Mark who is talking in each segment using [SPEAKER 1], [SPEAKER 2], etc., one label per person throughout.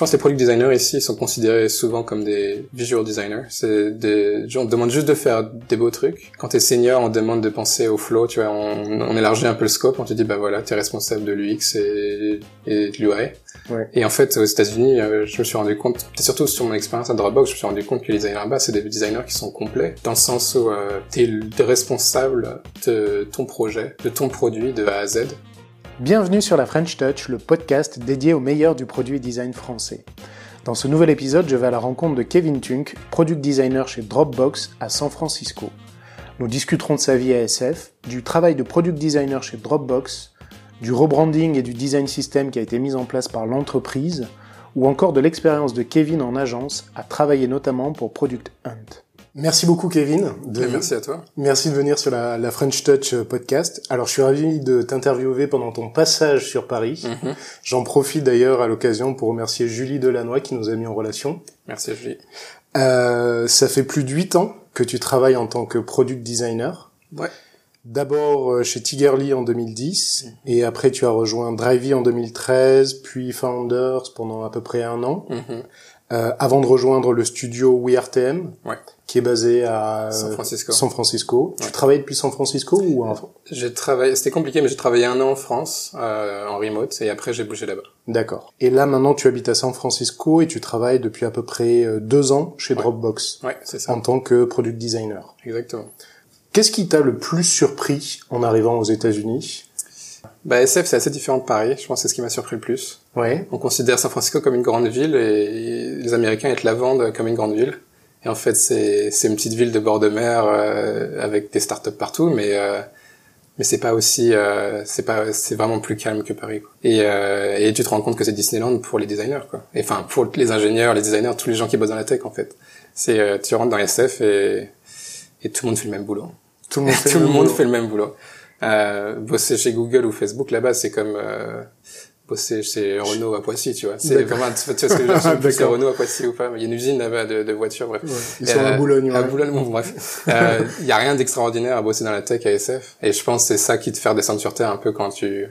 [SPEAKER 1] pense que les product designers ici sont considérés souvent comme des visual designers. C'est des gens on te demande juste de faire des beaux trucs. Quand t'es senior, on te demande de penser au flow, tu vois, on, on élargit un peu le scope, on te dit bah voilà, t'es responsable de l'UX et, et de l'UI.
[SPEAKER 2] Ouais.
[SPEAKER 1] Et en fait, aux États-Unis, euh, je me suis rendu compte, surtout sur mon expérience à Dropbox, je me suis rendu compte que les designers là-bas, c'est des designers qui sont complets, dans le sens où euh, t'es responsable de ton projet, de ton produit de A à Z.
[SPEAKER 2] Bienvenue sur la French Touch, le podcast dédié au meilleur du produit design français. Dans ce nouvel épisode, je vais à la rencontre de Kevin Tunk, product designer chez Dropbox à San Francisco. Nous discuterons de sa vie à SF, du travail de product designer chez Dropbox, du rebranding et du design system qui a été mis en place par l'entreprise, ou encore de l'expérience de Kevin en agence à travailler notamment pour Product Hunt. Merci beaucoup Kevin.
[SPEAKER 1] De... Merci à toi.
[SPEAKER 2] Merci de venir sur la, la, French Touch podcast. Alors je suis ravi de t'interviewer pendant ton passage sur Paris. Mm -hmm. J'en profite d'ailleurs à l'occasion pour remercier Julie Delannoy qui nous a mis en relation.
[SPEAKER 1] Merci Julie.
[SPEAKER 2] Euh, ça fait plus de huit ans que tu travailles en tant que product designer.
[SPEAKER 1] Ouais.
[SPEAKER 2] D'abord chez Tigerly en 2010 mm -hmm. et après tu as rejoint Drivey en 2013, puis Founders pendant à peu près un an.
[SPEAKER 1] Mm -hmm.
[SPEAKER 2] Euh, avant de rejoindre le studio WeRTM,
[SPEAKER 1] ouais.
[SPEAKER 2] Qui est basé à
[SPEAKER 1] San Francisco.
[SPEAKER 2] San Francisco.
[SPEAKER 1] Ouais.
[SPEAKER 2] Tu travailles depuis San Francisco ou en...
[SPEAKER 1] J'ai travaillé, c'était compliqué, mais j'ai travaillé un an en France euh, en remote et après j'ai bougé là-bas.
[SPEAKER 2] D'accord. Et là maintenant tu habites à San Francisco et tu travailles depuis à peu près euh, deux ans chez
[SPEAKER 1] ouais.
[SPEAKER 2] Dropbox.
[SPEAKER 1] Ouais, c'est ça.
[SPEAKER 2] En tant que product designer.
[SPEAKER 1] Exactement.
[SPEAKER 2] Qu'est-ce qui t'a le plus surpris en arrivant aux États-Unis?
[SPEAKER 1] Bah, SF, c'est assez différent de Paris. Je pense que c'est ce qui m'a surpris le plus.
[SPEAKER 2] Ouais.
[SPEAKER 1] On considère San Francisco comme une grande ville et les Américains ils te la vendent comme une grande ville. Et en fait, c'est c'est une petite ville de bord de mer euh, avec des startups partout, mais euh, mais c'est pas aussi euh, c'est pas c'est vraiment plus calme que Paris. Quoi. Et euh, et tu te rends compte que c'est Disneyland pour les designers quoi. Et enfin pour les ingénieurs, les designers, tous les gens qui bossent dans la tech en fait. C'est euh, tu rentres dans SF et et tout le monde fait le même boulot.
[SPEAKER 2] Tout le monde fait,
[SPEAKER 1] tout
[SPEAKER 2] le,
[SPEAKER 1] le monde
[SPEAKER 2] boulot.
[SPEAKER 1] fait le même boulot. Euh, bosser chez Google ou Facebook là-bas, c'est comme euh, bosser chez Renault à Poissy, tu vois. C'est vraiment, tu vois ce que je veux dire, c'est Renault à Poissy ou pas. Il y a une usine là-bas de, de voitures, bref.
[SPEAKER 2] Ouais, ils sont à Boulogne, ouais.
[SPEAKER 1] À Boulogne, bon, bref. euh, il y a rien d'extraordinaire à bosser dans la tech à SF. Et je pense que c'est ça qui te fait descendre sur terre un peu quand tu,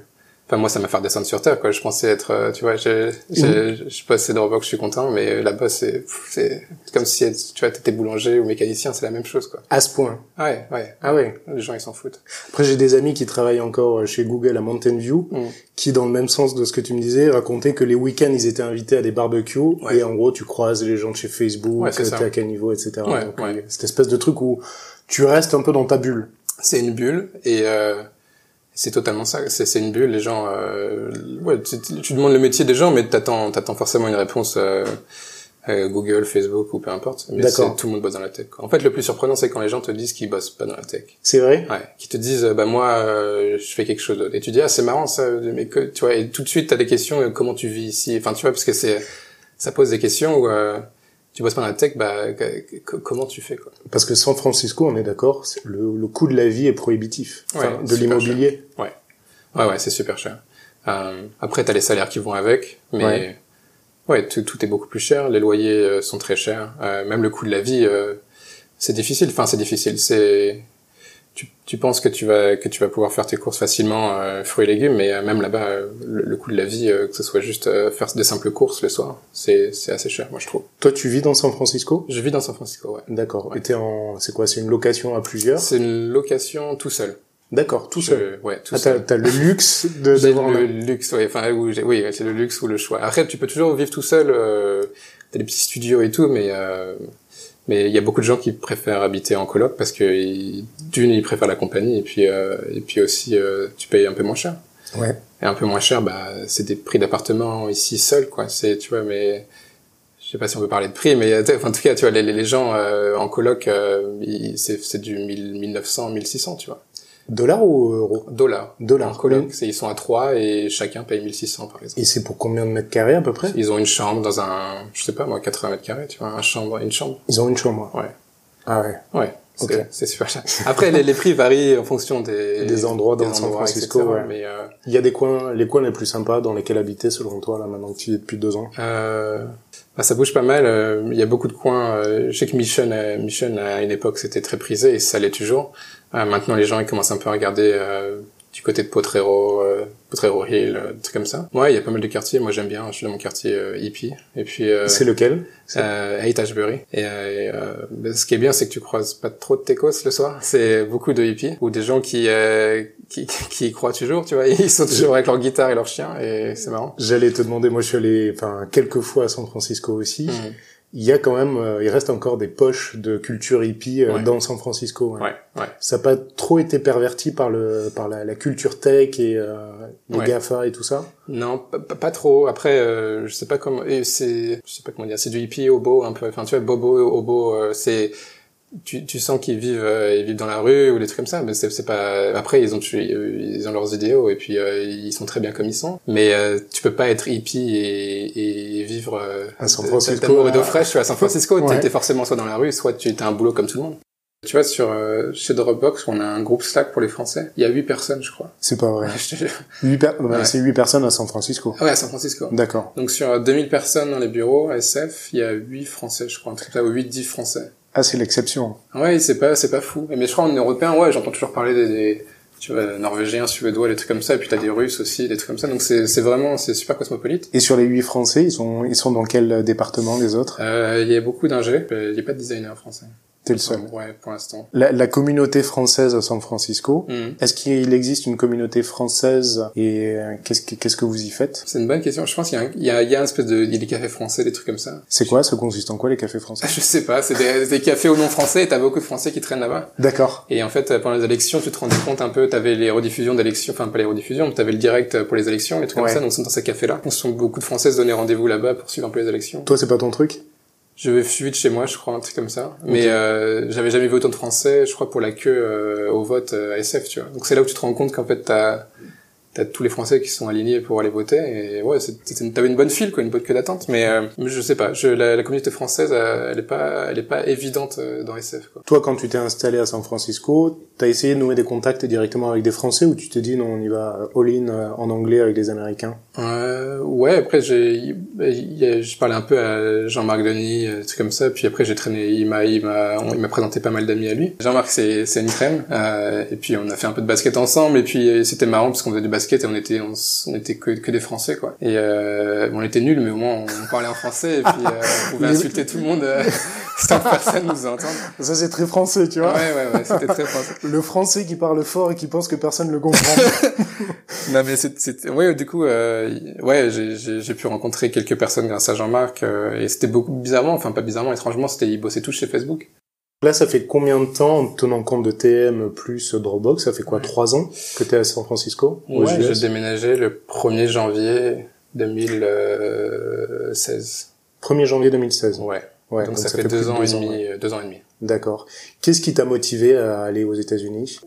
[SPEAKER 1] Enfin, moi, ça m'a fait descendre sur terre, quoi. Je pensais être, euh, tu vois, j'ai, j'ai,
[SPEAKER 2] Mhm.
[SPEAKER 1] je passe c'est Dropbox, je suis content, mais là-bas, c'est, c'est comme si, tu vois, t'étais boulanger ou mécanicien, c'est la même chose, quoi.
[SPEAKER 2] À ce point.
[SPEAKER 1] Ouais, ouais.
[SPEAKER 2] Ah ouais.
[SPEAKER 1] Les gens, ils s'en foutent.
[SPEAKER 2] Après, j'ai des amis qui travaillent encore chez Google à Mountain View,
[SPEAKER 1] Mm.
[SPEAKER 2] qui, dans le même sens de ce que tu me disais, racontaient que les week-ends, ils étaient invités à des barbecues,
[SPEAKER 1] Ouais.
[SPEAKER 2] et en gros, tu croises les gens de chez Facebook,
[SPEAKER 1] Ouais,
[SPEAKER 2] t'es à quel niveau, etc.
[SPEAKER 1] Ouais,
[SPEAKER 2] Donc,
[SPEAKER 1] ouais.
[SPEAKER 2] euh, cette espèce de truc où tu restes un peu dans ta bulle.
[SPEAKER 1] C'est une bulle et euh, c'est totalement ça. C'est, c'est une bulle. Les gens, euh, ouais, tu, tu- demandes le métier des gens, mais t'attends, t'attends forcément une réponse. Euh, euh, Google, Facebook ou peu importe. Mais
[SPEAKER 2] D'accord.
[SPEAKER 1] c'est, tout le monde bosse dans la tech. quoi. En fait, le plus surprenant, c'est quand les gens te disent qu'ils bossent pas dans la tech.
[SPEAKER 2] C'est vrai?
[SPEAKER 1] Ouais, qui te disent euh, bah moi euh, je fais quelque chose d'autre. Et tu dis ah c'est marrant ça, mais que tu vois et tout de suite t'as des questions comment tu vis ici? Enfin tu vois parce que c'est ça pose des questions où euh, tu bosses pas dans la tech bah comment tu fais quoi?
[SPEAKER 2] Parce que San Francisco, on est d'accord, le, le coût de la vie est prohibitif. Enfin,
[SPEAKER 1] Ouais,
[SPEAKER 2] de l'immobilier.
[SPEAKER 1] Ouais ouais c'est super cher. Euh, après t'as les salaires qui vont avec, mais
[SPEAKER 2] Ouais.
[SPEAKER 1] ouais, tout, tout est beaucoup plus cher. Les loyers euh, sont très chers. Euh, même le coût de la vie euh, c'est difficile. Enfin c'est difficile. C'est tu, tu penses que tu vas que tu vas pouvoir faire tes courses facilement euh, fruits et légumes mais euh, même là-bas euh, le, le coût de la vie euh, que ce soit juste euh, faire des simples courses le soir c'est c'est assez cher moi je trouve
[SPEAKER 2] Toi, tu vis dans San Francisco?
[SPEAKER 1] je vis dans San Francisco ouais
[SPEAKER 2] D'accord.
[SPEAKER 1] Ouais.
[SPEAKER 2] Et t'es en, c'est quoi? C'est une location à plusieurs?
[SPEAKER 1] c'est une location tout seul
[SPEAKER 2] D'accord, tout
[SPEAKER 1] Je-
[SPEAKER 2] seul.
[SPEAKER 1] ouais tout
[SPEAKER 2] Ah, t'as,
[SPEAKER 1] seul
[SPEAKER 2] t'as le luxe de, d'avoir
[SPEAKER 1] le
[SPEAKER 2] un-
[SPEAKER 1] luxe ouais enfin j'ai- oui c'est le luxe ou le choix après tu peux toujours vivre tout seul euh, t'as des petits studios et tout mais euh, mais il y a beaucoup de gens qui préfèrent habiter en coloc parce que d'une ils préfèrent la compagnie et puis euh, et puis aussi euh, tu payes un peu moins cher.
[SPEAKER 2] Ouais.
[SPEAKER 1] et un peu moins cher bah c'est des prix d'appartement ici seul quoi. C'est tu vois mais je sais pas si on peut parler de prix mais euh, enfin, en tout cas tu vois les, les gens euh, en coloc euh, c'est c'est du 1000 1900 1600 tu vois
[SPEAKER 2] Dollars ou euros?
[SPEAKER 1] dollars
[SPEAKER 2] Dollars.
[SPEAKER 1] c'est ils sont à trois et chacun paye 1600 par exemple
[SPEAKER 2] Et c'est pour combien de mètres carrés à peu près?
[SPEAKER 1] Ils ont une chambre dans un je sais pas moi 80 mètres carrés tu vois un chambre une chambre
[SPEAKER 2] Ils ont une chambre.
[SPEAKER 1] ouais
[SPEAKER 2] Ah ouais.
[SPEAKER 1] ouais c'est super cher après les, les prix varient en fonction des
[SPEAKER 2] Des endroits dans
[SPEAKER 1] des
[SPEAKER 2] San
[SPEAKER 1] endroits,
[SPEAKER 2] Francisco,
[SPEAKER 1] etc.
[SPEAKER 2] ouais.
[SPEAKER 1] mais euh,
[SPEAKER 2] Il y a des coins, les coins les plus sympas dans lesquels habiter selon toi là maintenant que tu y es depuis deux ans?
[SPEAKER 1] Euh, bah, ça bouge pas mal. euh, Il y a beaucoup de coins. euh, je sais que Mission, euh, Mission à une époque c'était très prisé et ça l'est toujours. Euh, maintenant les gens ils commencent un peu à regarder euh, du côté de Potrero, euh, Potrero Hill, euh, des trucs comme ça. Ouais, il y a pas mal de quartiers. Moi, j'aime bien. Je suis dans mon quartier euh, hippie. Et puis. Euh,
[SPEAKER 2] c'est lequel?
[SPEAKER 1] euh, Haight Ashbury. Et euh, ben, ce qui est bien, c'est que tu croises pas trop de techos le soir. C'est beaucoup de hippies ou des gens qui, euh, qui qui y croient toujours. Tu vois, ils sont toujours avec leur guitare et leur chien et c'est marrant.
[SPEAKER 2] J'allais te demander, moi je suis allé, enfin quelques fois à San Francisco aussi.
[SPEAKER 1] Mhm.
[SPEAKER 2] Il y a quand même, euh, il reste encore des poches de culture hippie euh,
[SPEAKER 1] Ouais.
[SPEAKER 2] dans San Francisco. ouais.
[SPEAKER 1] Ouais, ouais.
[SPEAKER 2] Ça n'a pas trop été perverti par le par la, la culture tech et euh, les. Gafa et tout ça?
[SPEAKER 1] Non, pas, trop. Après, euh, je sais pas comment. C'est, je sais pas comment dire. C'est du hippie hobo un peu. Enfin, tu vois, bobo hobo. euh, c'est, tu, tu sens qu'ils vivent, euh, ils vivent dans la rue ou des trucs comme ça. Mais c'est, pas. Après, ils ont, ils ont leurs idéaux et puis euh, ils sont très bien comme ils sont. Mais euh, tu peux pas être hippie et, et vivre euh,
[SPEAKER 2] À San
[SPEAKER 1] de-
[SPEAKER 2] Francisco,
[SPEAKER 1] d'eau
[SPEAKER 2] là.
[SPEAKER 1] fraîche. À San Francisco,
[SPEAKER 2] Ouais.
[SPEAKER 1] t'es, forcément soit dans la rue, soit tu as un boulot comme tout le monde. Tu vois, sur euh, chez Dropbox, on a un groupe Slack pour les Français. Il y a huit personnes, je crois.
[SPEAKER 2] C'est pas vrai. Huit per-
[SPEAKER 1] Ouais.
[SPEAKER 2] C'est huit personnes à San Francisco.
[SPEAKER 1] Ah ouais, à San Francisco.
[SPEAKER 2] D'accord.
[SPEAKER 1] Donc sur euh, 2000 personnes dans les bureaux SF, il y a 8 Français, je crois, un truc ça, ou 8-10 Français.
[SPEAKER 2] Ah, c'est l'exception.
[SPEAKER 1] Ouais, c'est pas, c'est pas fou. Mais je crois en européen, ouais, j'entends toujours parler des, des tu vois, norvégiens, suédois, des trucs comme ça, et puis t'as des russes aussi, des trucs comme ça. Donc c'est, c'est vraiment, c'est super cosmopolite.
[SPEAKER 2] Et sur les huit Français, ils sont ils sont dans quel département les autres?
[SPEAKER 1] Euh, Il y a beaucoup d'ingés, il y a pas de designer français.
[SPEAKER 2] T'es le seul.
[SPEAKER 1] Ouais, pour l'instant.
[SPEAKER 2] La, la communauté française à San Francisco.
[SPEAKER 1] Mhm.
[SPEAKER 2] Est-ce qu'il existe une communauté française et euh, qu'est-ce que qu'est-ce que vous y faites?
[SPEAKER 1] C'est une bonne question. Je pense qu'il y a, un, il y a, il y a un espèce de, il y a des cafés français, des trucs comme ça.
[SPEAKER 2] C'est quoi? Ça consiste en quoi les cafés français?
[SPEAKER 1] Je sais pas, c'est des, des cafés au nom français, et t'as beaucoup de Français qui traînent là-bas.
[SPEAKER 2] D'accord.
[SPEAKER 1] Et en fait, pendant les élections, tu te rendais compte un peu, t'avais les rediffusions d'élections, enfin pas les rediffusions, mais t'avais le direct pour les élections, les trucs
[SPEAKER 2] Ouais.
[SPEAKER 1] comme ça, donc c'est dans ces cafés-là. On se sont beaucoup de Françaises donné rendez-vous là-bas pour suivre un peu les élections.
[SPEAKER 2] Toi, c'est pas ton truc?
[SPEAKER 1] Je vais suivi de chez moi, je crois, un truc comme ça. Mais euh, j'avais jamais vu autant de Français, je crois, pour la queue euh, au vote euh, à SF, tu vois. Donc c'est là où tu te rends compte qu'en fait, t'as t'as tous les Français qui sont alignés pour aller voter. Et ouais, c'était une- t'avais une bonne file, quoi, une bonne queue d'attente. Mais, euh, je sais pas, je, la, la communauté française, euh, elle est pas, elle est pas évidente euh, dans SF, quoi.
[SPEAKER 2] Toi, quand tu t'es installé à San Francisco, t'as essayé de nouer des contacts directement avec des Français ou tu te dis non, on y va all-in euh, en anglais avec des Américains?
[SPEAKER 1] Euh, ouais, après j'ai, je parlais un peu à Jean-Marc Denis, trucs comme ça. Puis après j'ai traîné, il m'a, il m'a, il m'a présenté pas mal d'amis à lui. Jean-Marc c'est, c'est une crème. Euh, et puis on a fait un peu de basket ensemble. Et puis c'était marrant parce qu'on faisait du basket et on était, on, était que, que des Français quoi. Et euh, on était nuls, mais au moins on parlait en français et puis euh, on pouvait insulter tout le monde euh, sans personne nous entende.
[SPEAKER 2] Ça, c'est très français, tu
[SPEAKER 1] Ouais,
[SPEAKER 2] vois.
[SPEAKER 1] ouais, ouais, c'était très français.
[SPEAKER 2] Le français qui parle fort et qui pense que personne le comprend.
[SPEAKER 1] Non mais c'est, ouais, du coup, ouais, j'ai, pu rencontrer quelques personnes grâce à Jean-Marc et c'était beaucoup bizarrement, enfin pas bizarrement, étrangement, c'était ils bossaient tous chez Facebook.
[SPEAKER 2] Là, ça fait combien de temps, en tenant compte de TM plus Dropbox, ça fait quoi, trois ans que t'es à San Francisco
[SPEAKER 1] Ouais, j'ai déménagé le 1er janvier 2016.
[SPEAKER 2] 1er janvier 2016.
[SPEAKER 1] Ouais.
[SPEAKER 2] Ouais,
[SPEAKER 1] donc, ça, fait,
[SPEAKER 2] plus
[SPEAKER 1] deux
[SPEAKER 2] de
[SPEAKER 1] ans et demi,
[SPEAKER 2] ouais.
[SPEAKER 1] euh, deux ans et demi.
[SPEAKER 2] D'accord. Qu'est-ce qui t'a motivé à aller aux États-Unis?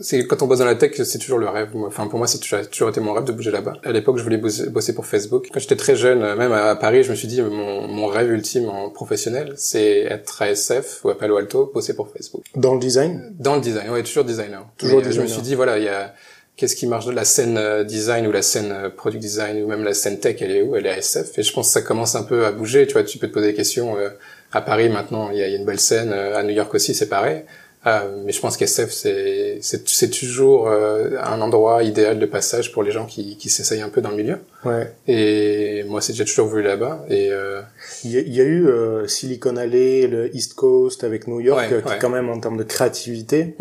[SPEAKER 1] C'est quand on bosse dans la tech, c'est toujours le rêve. Enfin, pour moi, c'est toujours, été mon rêve de bouger là-bas. À l'époque, je voulais bosser, pour Facebook. Quand j'étais très jeune, euh, même à Paris, je me suis dit, mon, mon rêve ultime en professionnel, c'est être à SF ou à Palo Alto, bosser pour Facebook.
[SPEAKER 2] Dans le design?
[SPEAKER 1] Dans le design, ouais, toujours designer.
[SPEAKER 2] Toujours
[SPEAKER 1] Mais, euh, Je
[SPEAKER 2] designer.
[SPEAKER 1] me suis dit, voilà, il y a qu'est-ce qui marche de la scène euh, design ou la scène euh, product design ou même la scène tech, elle est où? Elle est à SF. Et je pense que ça commence un peu à bouger. Tu vois, tu peux te poser des questions. euh, à Paris maintenant, il y a, il y a une belle scène. euh, à New York aussi, c'est pareil. Euh, mais je pense qu'SF, c'est toujours euh, un endroit idéal de passage pour les gens qui qui s'essayent un peu dans le milieu.
[SPEAKER 2] Ouais.
[SPEAKER 1] Et moi, c'est j'ai toujours voulu là-bas. Et euh,
[SPEAKER 2] Il y, a- il y a eu euh, Silicon Alley, le East Coast avec New York,
[SPEAKER 1] Ouais,
[SPEAKER 2] euh, qui
[SPEAKER 1] ouais.
[SPEAKER 2] quand même en termes de créativité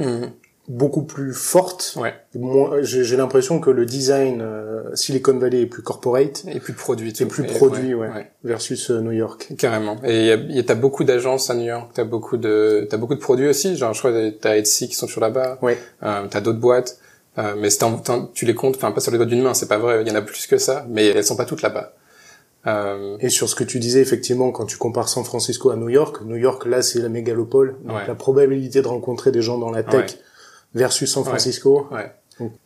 [SPEAKER 2] beaucoup plus forte.
[SPEAKER 1] ouais.
[SPEAKER 2] Moi, j'ai j'ai l'impression que le design euh, Silicon Valley est plus corporate
[SPEAKER 1] Et plus de produits.
[SPEAKER 2] et plus produit, ouais, versus euh, New York.
[SPEAKER 1] Carrément. Et il y a, il y a- t'as beaucoup d'agences à New York, t'as beaucoup de, t'as beaucoup de produits aussi. Genre, je crois, que t'as Etsy qui sont toujours là-bas.
[SPEAKER 2] Ouais.
[SPEAKER 1] Euh, t'as d'autres boîtes. Euh, mais c'est tu les comptes, enfin, pas sur les doigts d'une main, c'est pas vrai. Il y en a plus que ça. Mais elles sont pas toutes là-bas. Euh,
[SPEAKER 2] Et sur ce que tu disais, effectivement, quand tu compares San Francisco à New York, New York, là, c'est la mégalopole. Donc,
[SPEAKER 1] Ouais.
[SPEAKER 2] la probabilité de rencontrer des gens dans la tech
[SPEAKER 1] Ouais.
[SPEAKER 2] Versus San Francisco.
[SPEAKER 1] ouais.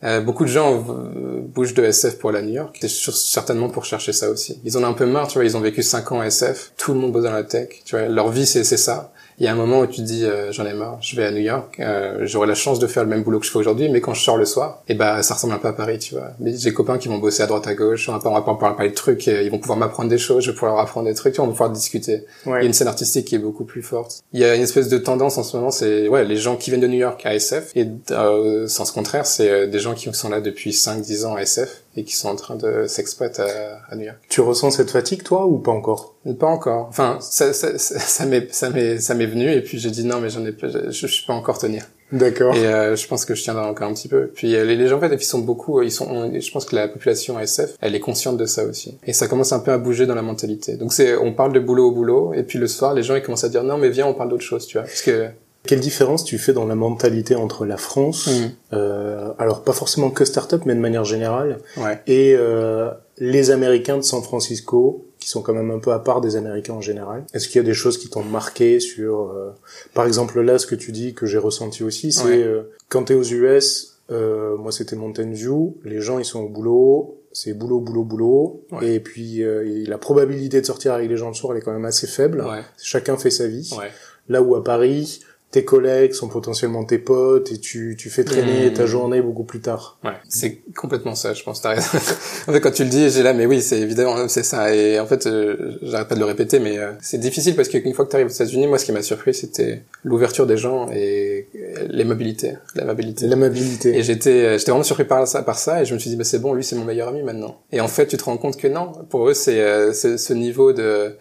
[SPEAKER 1] Euh, beaucoup de gens euh, bougent de SF pour aller à New York. C'est sûr- certainement pour chercher ça aussi. Ils en ont un peu marre, tu vois. Ils ont vécu cinq ans à SF. Tout le monde bosse dans la tech. Tu vois, leur vie c'est c'est ça. Il y a un moment où tu te dis euh, j'en ai marre, je vais à New York, euh, j'aurai la chance de faire le même boulot que je fais aujourd'hui, mais quand je sors le soir, et eh bah ça ressemble un peu à Paris, tu vois. Mais j'ai des copains qui vont bosser à droite à gauche, on va pas, parler de trucs, ils vont pouvoir m'apprendre des choses, je vais pouvoir leur apprendre des trucs, tu vois, on va pouvoir discuter. Il y a une scène artistique qui est beaucoup plus forte. Il y a une espèce de tendance en ce moment, c'est ouais les gens qui viennent de New York à SF, et euh, sens contraire, c'est euh, des gens qui sont là depuis 5-10 ans à SF et qui sont en train de s'exploiter à, à, New York.
[SPEAKER 2] Tu ressens cette fatigue toi ou pas encore?
[SPEAKER 1] Pas encore. Enfin, ça, ça, ça m'est ça m'est ça m'est venu et puis j'ai dit non mais j'en ai je, je, je peux encore tenir.
[SPEAKER 2] D'accord.
[SPEAKER 1] Et euh, je pense que je tiendrai encore un petit peu. Puis euh, les, les gens en fait ils sont beaucoup ils sont je pense que la population SF elle est consciente de ça aussi et ça commence un peu à bouger dans la mentalité. Donc c'est on parle de boulot au boulot et puis le soir les gens ils commencent à dire non mais viens on parle d'autre chose tu vois parce que
[SPEAKER 2] quelle différence tu fais dans la mentalité entre la France, mmh. euh, alors pas forcément que startup, mais de manière générale,
[SPEAKER 1] ouais.
[SPEAKER 2] et euh, les Américains de San Francisco, qui sont quand même un peu à part des Américains en général? Est-ce qu'il y a des choses qui t'ont marqué sur, euh, par exemple là, ce que tu dis que j'ai ressenti aussi, c'est
[SPEAKER 1] Ouais.
[SPEAKER 2] euh, quand t'es aux US, euh, moi c'était Mountain View, les gens ils sont au boulot, c'est boulot, boulot, boulot,
[SPEAKER 1] Ouais.
[SPEAKER 2] et puis euh, la probabilité de sortir avec les gens le soir elle est quand même assez faible.
[SPEAKER 1] Ouais.
[SPEAKER 2] Chacun fait sa vie.
[SPEAKER 1] Ouais.
[SPEAKER 2] Là où à Paris, tes collègues sont potentiellement tes potes et tu, tu fais traîner
[SPEAKER 1] Mmh.
[SPEAKER 2] ta journée beaucoup plus tard.
[SPEAKER 1] Ouais, c'est complètement ça, je pense. T'as raison. en fait, quand tu le dis, j'ai là, mais oui, c'est évidemment, c'est ça. Et en fait, euh, j'arrête pas de le répéter, mais euh, c'est difficile parce qu'une fois que tu arrives aux États-Unis, moi, ce qui m'a surpris, c'était l'ouverture des gens et les mobilités, la mobilité.
[SPEAKER 2] L'amabilité.
[SPEAKER 1] Et j'étais, euh, j'étais vraiment surpris par ça, par ça, et je me suis dit, bah c'est bon, lui, c'est mon meilleur ami maintenant. Et en fait, tu te rends compte que non, pour eux, c'est euh, c'est- ce niveau de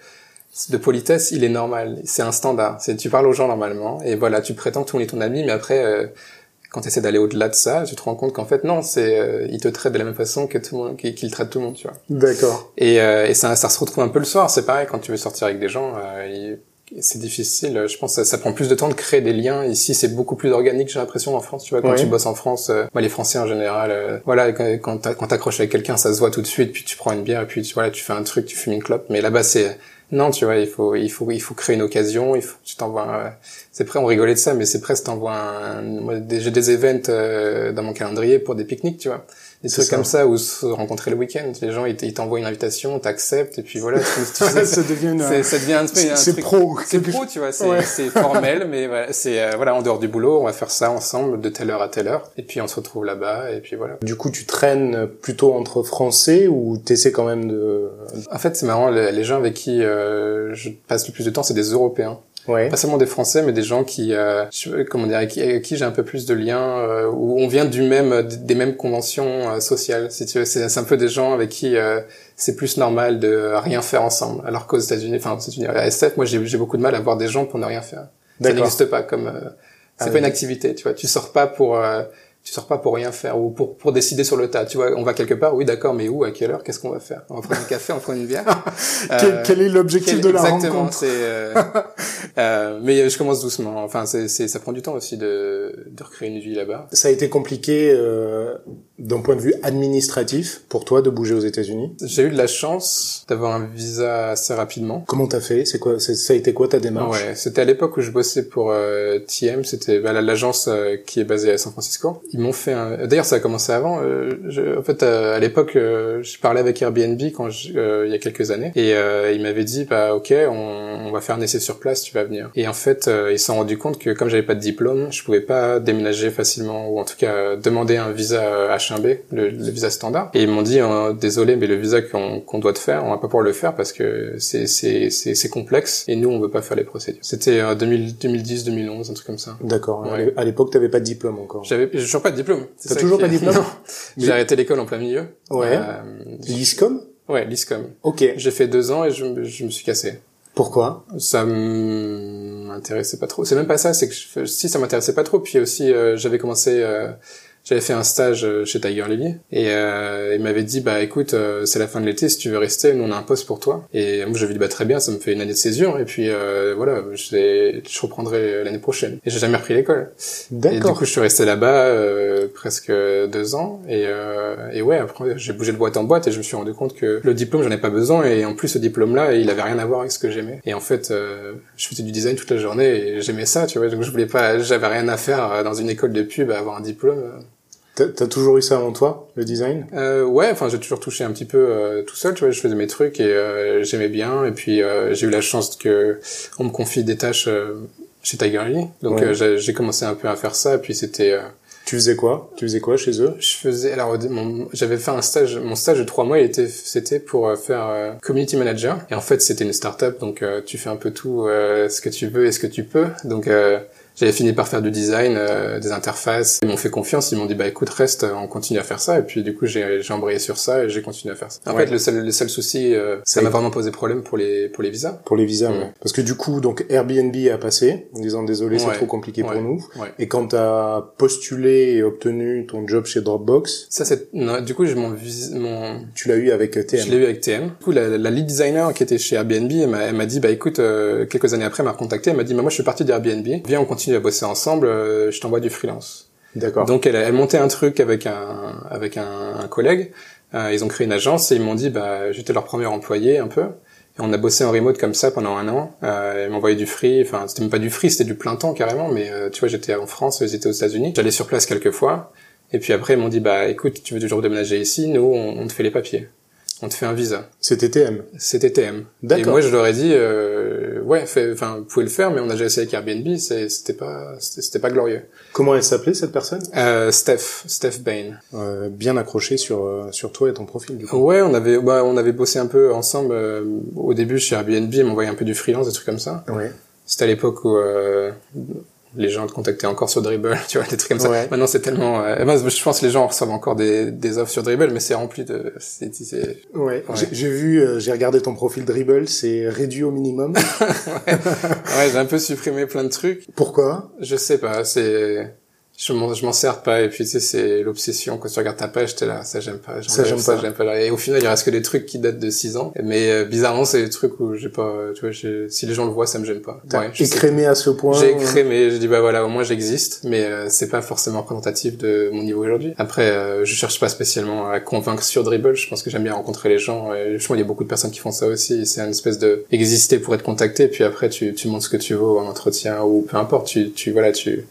[SPEAKER 1] de politesse, il est normal. C'est un standard. C'est tu parles aux gens normalement, et voilà, tu prétends que tout le monde est ton ami, mais après, euh, quand tu essaies d'aller au-delà de ça, tu te rends compte qu'en fait, non, c'est euh, il te traite de la même façon que tout le monde, qu'il traite tout le monde, tu vois.
[SPEAKER 2] D'accord.
[SPEAKER 1] Et, euh, et ça, ça se retrouve un peu le soir. C'est pareil quand tu veux sortir avec des gens. euh, c'est difficile. Je pense que ça, ça prend plus de temps de créer des liens. Ici, c'est beaucoup plus organique, j'ai l'impression, en France. Tu vois, quand tu bosses en France, euh, les Français en général, euh, voilà, quand t'accroches avec quelqu'un, ça se voit tout de suite. Puis tu prends une bière et puis tu, voilà, tu fais un truc, tu fumes une clope. Mais là-bas, c'est non, tu vois, il faut, il faut, il faut créer une occasion. Il faut, tu t'envoies. c'est prêt, on rigolait de ça, mais c'est presque t'envoies un. Moi, j'ai des events euh, dans mon calendrier pour des pique-niques, tu vois des trucs
[SPEAKER 2] ça.
[SPEAKER 1] comme ça où se rencontrer le week-end les gens ils t'envoient une invitation t'acceptes et puis voilà tu, tu
[SPEAKER 2] ça devient une...
[SPEAKER 1] ça devient un, un
[SPEAKER 2] C'est
[SPEAKER 1] truc-
[SPEAKER 2] pro.
[SPEAKER 1] c'est pro tu vois c'est
[SPEAKER 2] Ouais.
[SPEAKER 1] formel mais voilà c'est euh, voilà en dehors du boulot on va faire ça ensemble de telle heure à telle heure et puis on se retrouve là-bas et puis voilà
[SPEAKER 2] Du coup, tu traînes plutôt entre Français ou t'essaies quand même de...
[SPEAKER 1] en fait c'est marrant les, les gens avec qui euh, je passe le plus de temps c'est des Européens
[SPEAKER 2] Ouais.
[SPEAKER 1] pas seulement des Français, mais des gens qui, euh, comment dire, avec qui, avec qui j'ai un peu plus de liens, euh, où on vient du même, des mêmes conventions euh, sociales. Si tu veux, c'est un peu des gens avec qui euh, c'est plus normal de rien faire ensemble. Alors qu'aux États-Unis, enfin aux États-Unis, à SF, moi j'ai beaucoup de mal à voir des gens pour ne rien faire. Ça n'existe pas comme, euh, c'est
[SPEAKER 2] Ah
[SPEAKER 1] pas
[SPEAKER 2] oui.
[SPEAKER 1] une activité, tu vois. Tu sors pas pour, euh, tu sors pas pour rien faire ou pour pour décider sur le tas. Tu vois, on va quelque part, oui d'accord, mais où, à quelle heure, qu'est-ce qu'on va faire? On va prendre un café, on va prendre une bière?
[SPEAKER 2] Quel,
[SPEAKER 1] Euh,
[SPEAKER 2] quel est l'objectif de la
[SPEAKER 1] exactement,
[SPEAKER 2] rencontre?
[SPEAKER 1] c'est, euh, euh, mais je commence doucement. Enfin, c'est, c'est, ça prend du temps aussi de, de recréer une vie là-bas.
[SPEAKER 2] Ça a été compliqué euh, d'un point de vue administratif pour toi de bouger aux États-Unis?
[SPEAKER 1] J'ai eu de la chance d'avoir un visa assez rapidement.
[SPEAKER 2] Comment t'as fait? C'est quoi c'est- Ça a été quoi ta démarche?
[SPEAKER 1] Ouais, c'était à l'époque où je bossais pour euh, TM, c'était bah, la- l'agence qui est basée à San Francisco. Ils m'ont fait un... D'ailleurs, ça a commencé avant. euh, je- En fait, euh, à l'époque, euh, je parlais avec Airbnb quand je- euh, il y a quelques années, et euh, ils m'avaient dit, bah ok, on, on va faire un essai sur place, tu vas venir. Et en fait, euh, ils se sont rendus compte que comme j'avais pas de diplôme, je pouvais pas déménager facilement, ou en tout cas demander un visa euh, H1B, le, le visa standard. Et ils m'ont dit, euh, désolé, mais le visa qu'on qu'on doit te faire, on va pas pouvoir le faire parce que c'est c'est c'est c'est complexe et nous on veut pas faire les procédures. C'était euh, 2000 2010 2011 un truc comme ça.
[SPEAKER 2] D'accord.
[SPEAKER 1] Ouais.
[SPEAKER 2] À l'époque, t'avais pas de diplôme encore.
[SPEAKER 1] J'avais pas de diplôme.
[SPEAKER 2] T'as toujours pas de diplôme
[SPEAKER 1] J'ai arrêté l'école en plein milieu.
[SPEAKER 2] Ouais.
[SPEAKER 1] Euh,
[SPEAKER 2] L'ISCOM
[SPEAKER 1] ouais, l'ISCOM.
[SPEAKER 2] Ok.
[SPEAKER 1] J'ai fait deux ans et je, me- je me suis cassé.
[SPEAKER 2] Pourquoi?
[SPEAKER 1] Ça m'intéressait pas trop. C'est même pas ça, c'est que je si ça m'intéressait pas trop. Puis aussi, euh, j'avais commencé, euh, j'avais fait un stage euh, chez Tiger Lily et euh, il m'avait dit bah écoute, euh, c'est la fin de l'été, si tu veux rester, nous on a un poste pour toi. Et moi j'avais dit bah très bien, ça me fait une année de césure et puis euh, voilà, je, je reprendrai l'année prochaine. Et j'ai jamais repris l'école. Et du coup, je suis resté là-bas euh, presque deux ans. Et, euh, et ouais, après, j'ai bougé de boîte en boîte et je me suis rendu compte que le diplôme, j'en ai pas besoin. Et en plus, ce diplôme-là, il avait rien à voir avec ce que j'aimais. Et en fait, euh, je faisais du design toute la journée et j'aimais ça, tu vois. Donc, je voulais pas, j'avais rien à faire euh, dans une école de pub, à avoir un diplôme.
[SPEAKER 2] T'as toujours eu ça avant toi, le design?
[SPEAKER 1] Euh, ouais, enfin, j'ai toujours touché un petit peu euh, tout seul, tu vois. Je faisais mes trucs et euh, j'aimais bien. Et puis, euh, j'ai eu la chance que on me confie des tâches. euh, chez Tiger Lee. Donc
[SPEAKER 2] Ouais.
[SPEAKER 1] euh, j'ai- commencé un peu à faire ça, et puis c'était... euh,
[SPEAKER 2] Tu faisais quoi? Tu faisais quoi chez eux?
[SPEAKER 1] je faisais... Alors j'avais fait un stage, mon stage de trois mois, il était, c'était pour faire euh, community manager. Et en fait, c'était une start-up, donc euh, tu fais un peu tout euh, ce que tu veux et ce que tu peux. Donc... j'avais fini par faire du design, euh, des interfaces. Ils m'ont fait confiance, ils m'ont dit bah écoute reste, on continue à faire ça. Et puis du coup j'ai embrayé sur ça et j'ai continué à faire ça. En
[SPEAKER 2] Ouais.
[SPEAKER 1] fait le seul le seul souci, euh, ça m'a vraiment posé problème pour les pour les visas.
[SPEAKER 2] Pour les visas,
[SPEAKER 1] Mm.
[SPEAKER 2] ouais. Parce que du coup, donc Airbnb a passé en disant désolé, c'est
[SPEAKER 1] Ouais.
[SPEAKER 2] trop compliqué pour nous.
[SPEAKER 1] Ouais.
[SPEAKER 2] Et quand t'as postulé et obtenu ton job chez Dropbox,
[SPEAKER 1] Ça c'est non, du coup j'ai mon vis- mon
[SPEAKER 2] tu l'as eu avec euh,
[SPEAKER 1] Je
[SPEAKER 2] TM.
[SPEAKER 1] l'ai eu avec TM. Du coup, la, la lead designer qui était chez Airbnb, elle m'a, dit, bah écoute, euh, quelques années après, elle m'a recontacté, elle m'a dit, bah, moi je suis parti d'Airbnb, viens, on continue à bosser ensemble, euh, je t'envoie du freelance.
[SPEAKER 2] D'accord.
[SPEAKER 1] Donc elle, a- elle montait un truc avec un, avec un, un collègue, Euh, ils ont créé une agence et ils m'ont dit, bah j'étais leur premier employé un peu. Et on a bossé en remote comme ça pendant un an. Euh, ils m'envoyaient du free, enfin c'était même pas du free, c'était du plein temps carrément, mais euh, tu vois, j'étais en France, ils étaient aux États-Unis. J'allais sur place quelques fois. Et puis après, ils m'ont dit, bah écoute, tu veux toujours déménager ici, nous, on, on te fait les papiers. On te fait un visa.
[SPEAKER 2] C'était TM.
[SPEAKER 1] C'était TM. Et
[SPEAKER 2] D'accord.
[SPEAKER 1] moi, je leur ai dit, euh, ouais, fait- enfin, vous pouvez le faire, mais on a déjà essayé avec Airbnb, c'était pas, c'était pas glorieux.
[SPEAKER 2] Comment elle s'appelait cette personne?
[SPEAKER 1] Euh, Steph, Steph Bain.
[SPEAKER 2] Euh, Bien accroché sur euh, sur toi et ton profil du coup.
[SPEAKER 1] Ouais, on avait, bah, on avait bossé un peu ensemble euh, au début chez Airbnb, ils m'envoyaient un peu du freelance, des trucs comme ça.
[SPEAKER 2] Ouais.
[SPEAKER 1] C'était à l'époque où euh, les gens te contactaient encore sur Dribble, tu vois, des trucs comme ça.
[SPEAKER 2] Ouais.
[SPEAKER 1] Maintenant, c'est tellement, euh, moi, je pense que les gens reçoivent encore des, des offres sur Dribble, mais c'est rempli de, c'est, c'est-
[SPEAKER 2] Ouais.
[SPEAKER 1] Ouais.
[SPEAKER 2] J'ai- vu, euh, j'ai regardé ton profil Dribble, c'est réduit au minimum.
[SPEAKER 1] ouais, j'ai un peu supprimé plein de trucs.
[SPEAKER 2] Pourquoi?
[SPEAKER 1] Je sais pas, c'est je m'en je m'en sers pas et puis tu sais c'est l'obsession. Quand tu regardes ta page t'es là ça j'aime pas
[SPEAKER 2] Ça, j'aime
[SPEAKER 1] ça
[SPEAKER 2] pas.
[SPEAKER 1] j'aime pas. Et au final il reste que des trucs qui datent de 6 ans. Mais euh, bizarrement c'est des trucs où j'ai pas tu vois j'ai- si les gens le voient ça me gêne pas. Ouais, je sais.
[SPEAKER 2] écrémé à ce point
[SPEAKER 1] j'ai
[SPEAKER 2] euh,
[SPEAKER 1] crémé j'ai dit bah voilà au moins j'existe. Mais euh, c'est pas forcément représentatif de mon niveau aujourd'hui. Après euh, je cherche pas spécialement à convaincre sur Dribble. Je pense que j'aime bien rencontrer les gens. Et je pense qu'il y a beaucoup de personnes qui font ça aussi. C'est une espèce de exister pour être contacté. Puis après tu tu montres ce que tu vaux en entretien ou peu importe. Tu tu voilà tu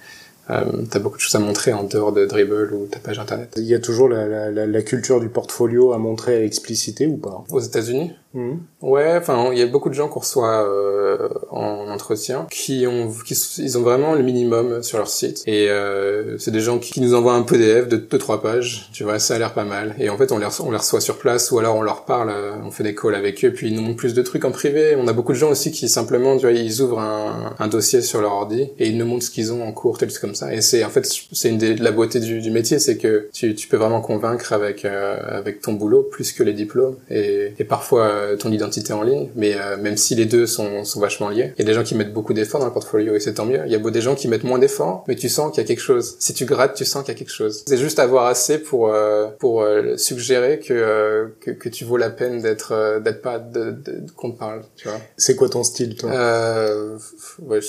[SPEAKER 1] euh, t'as beaucoup de choses à montrer en dehors de Dribble ou ta page internet.
[SPEAKER 2] Il y a toujours la, la, la, la culture du portfolio à montrer à expliciter ou pas?
[SPEAKER 1] Aux États-Unis,
[SPEAKER 2] Mhm.
[SPEAKER 1] Ouais, enfin, il y a beaucoup de gens qu'on reçoit euh, en entretien qui ont, qui, ils ont vraiment le minimum sur leur site. Et euh, c'est des gens qui, qui nous envoient un PDF de deux trois pages. Tu vois, ça a l'air pas mal. Et en fait, on les, reçoit, on les reçoit sur place ou alors on leur parle, euh, on fait des calls avec eux, puis ils nous montrent plus de trucs en privé. On a beaucoup de gens aussi qui simplement, tu vois, ils ouvrent un, un dossier sur leur ordi et ils nous montrent ce qu'ils ont en cours, tel comme ça. Et c'est en fait, c'est une des, la beauté du, du métier, c'est que tu, tu peux vraiment convaincre avec euh, avec ton boulot plus que les diplômes et, et parfois euh, ton identité en ligne. Mais euh, même si les deux sont, sont vachement liés, il y a des gens qui mettent beaucoup d'efforts dans le portfolio et c'est tant mieux. Il y a beau des gens qui mettent moins d'efforts, mais tu sens qu'il y a quelque chose. Si tu grattes, tu sens qu'il y a quelque chose. C'est juste avoir assez pour euh, pour euh, suggérer que, euh, que que tu vaux la peine d'être euh, d'être pas de, de- qu'on te parle, tu vois.
[SPEAKER 2] C'est quoi ton style, toi?
[SPEAKER 1] Euh, ouais,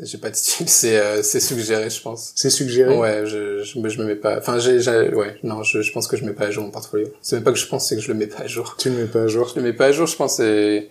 [SPEAKER 1] j'ai pas de style, c'est euh, c'est suggéré, je pense.
[SPEAKER 2] C'est suggéré?
[SPEAKER 1] Ouais, je, je, me- je me mets pas. Enfin, j'ai, ouais, non, je, je pense que je mets pas à jour mon portfolio. C'est même pas que je pense, c'est que je le mets pas à jour.
[SPEAKER 2] Tu ne mets pas à jour?
[SPEAKER 1] Je le mets pas à jour, je pense. Et...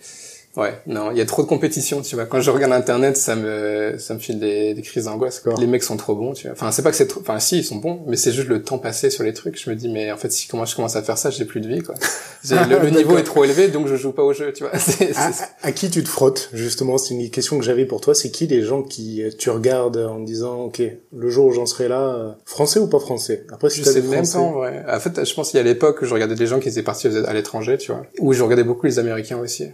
[SPEAKER 1] Ouais, non, il y a trop de compétition, tu vois. Quand je regarde Internet, ça me, ça me file des, des crises d'angoisse. quoi. Les mecs sont trop bons, tu vois. Enfin, c'est pas que c'est trop. Enfin, si, ils sont bons, mais c'est juste le temps passé sur les trucs. Je me dis, mais en fait, si comment je commence à faire ça, j'ai plus de vie, quoi. Le, le niveau est trop élevé, donc je joue pas au jeu, tu vois.
[SPEAKER 2] À, qui tu te frottes justement? C'est une question que j'avais pour toi. C'est qui les gens qui tu regardes en disant ok le jour où j'en serai là, euh, français ou pas français? Après si
[SPEAKER 1] Je sais même
[SPEAKER 2] français,
[SPEAKER 1] pas en vrai. En fait, je pense qu'il y a l'époque où je regardais des gens qui étaient partis à l'étranger, tu vois. Ou je regardais beaucoup les Américains aussi.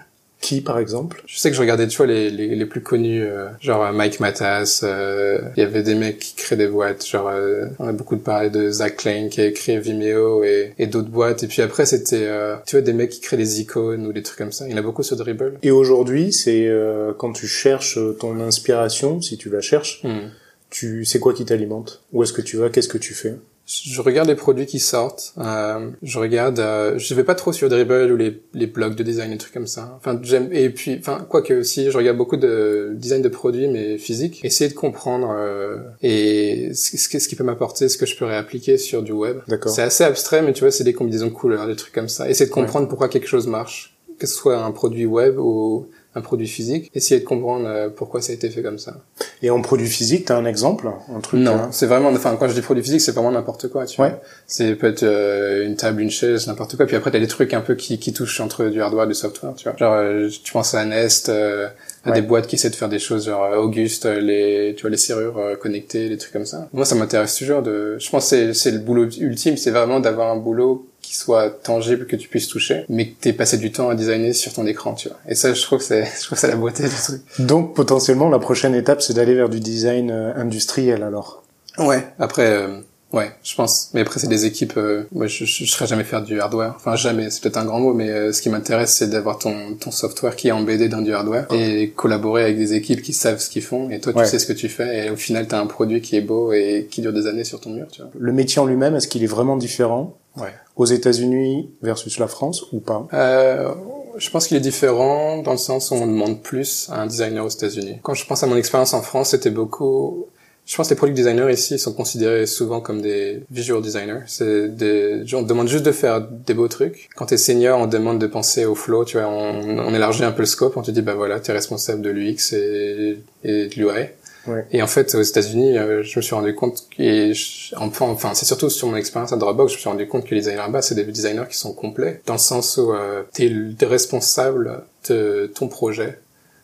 [SPEAKER 2] Qui par exemple?
[SPEAKER 1] Je sais que je regardais, tu vois, les, les, les plus connus, euh, genre euh, Mike Matas, euh, il y avait des mecs qui créent des boîtes, genre, euh, on a beaucoup de parlé de Zach Klein qui a créé Vimeo et, et d'autres boîtes. Et puis après, c'était, euh, tu vois, des mecs qui créent des icônes ou des trucs comme ça. Il y en a beaucoup sur Dribble.
[SPEAKER 2] Et aujourd'hui, c'est euh, quand tu cherches ton inspiration, si tu la cherches,
[SPEAKER 1] Hmm.
[SPEAKER 2] tu c'est quoi qui t'alimente? Où est-ce que tu vas? Qu'est-ce que tu fais?
[SPEAKER 1] Je regarde les produits qui sortent. Euh, je regarde. Euh, je vais pas trop sur Dribble ou les, les blogs de design, des trucs comme ça. Enfin, j'aime. Et puis, enfin, quoi que aussi, je regarde beaucoup de design de produits, mais physiques. Essayer de comprendre euh, et ce, ce, qui- ce qui peut m'apporter, ce que je peux réappliquer sur du web.
[SPEAKER 2] D'accord.
[SPEAKER 1] C'est assez abstrait, mais tu vois, c'est des combinaisons de couleurs, des trucs comme ça. Essayer de comprendre pourquoi quelque chose marche, que ce soit un produit web ou un produit physique. Essayer de comprendre euh, pourquoi ça a été fait comme ça.
[SPEAKER 2] Et en produit physique, t'as un exemple, un truc
[SPEAKER 1] Non,
[SPEAKER 2] euh,
[SPEAKER 1] c'est vraiment, enfin, quand je dis produit physique, c'est vraiment n'importe quoi, tu
[SPEAKER 2] Ouais.
[SPEAKER 1] vois. C'est peut-être euh, une table, une chaise, n'importe quoi. Puis après, t'as des trucs un peu qui, qui touchent entre du hardware et du software, tu vois. Genre, euh, tu penses à Nest, euh, des boîtes qui essaient de faire des choses genre euh, Auguste, euh, les, tu vois, les serrures euh, connectées, les trucs comme ça. Moi, ça m'intéresse toujours de, je pense c'est, c'est le boulot ultime, c'est vraiment d'avoir un boulot qui soit tangible, que tu puisses toucher, mais que t'aies passé du temps à designer sur ton écran, tu vois. Et ça, je trouve que c'est, je trouve que c'est la beauté du truc.
[SPEAKER 2] Donc, potentiellement, la prochaine étape, c'est d'aller vers du design industriel, alors.
[SPEAKER 1] Ouais. Après, Ouais, je pense. Mais après, c'est des équipes. Euh, moi, je, je, serais jamais faire du hardware. Enfin, jamais. C'est peut-être un grand mot, mais euh, ce qui m'intéresse, c'est d'avoir ton ton software qui est embêté dans du hardware et collaborer avec des équipes qui savent ce qu'ils font. Et toi, tu sais ce que tu fais. Et au final, t'as un produit qui est beau et qui dure des années sur ton mur. Tu vois.
[SPEAKER 2] Le métier en lui-même, est-ce qu'il est vraiment différent
[SPEAKER 1] ouais.
[SPEAKER 2] aux États-Unis versus la France ou pas?
[SPEAKER 1] Euh, je pense qu'il est différent dans le sens où on demande plus à un designer aux États-Unis. Quand je pense à mon expérience en France, c'était beaucoup je pense que les product designers ici sont considérés souvent comme des visual designers. C'est des, on demande juste de faire des beaux trucs. Quand t'es senior, on demande de penser au flow, tu vois, on, on élargit un peu le scope, on te dit, bah voilà, t'es responsable de l'UX et, et de l'UI.
[SPEAKER 2] Ouais.
[SPEAKER 1] Et en fait, aux États-Unis, euh, je me suis rendu compte et enfin, enfin, c'est surtout sur mon expérience à Dropbox, je me suis rendu compte que les designers là-bas, c'est des designers qui sont complets, dans le sens où euh, t'es es responsable de ton projet,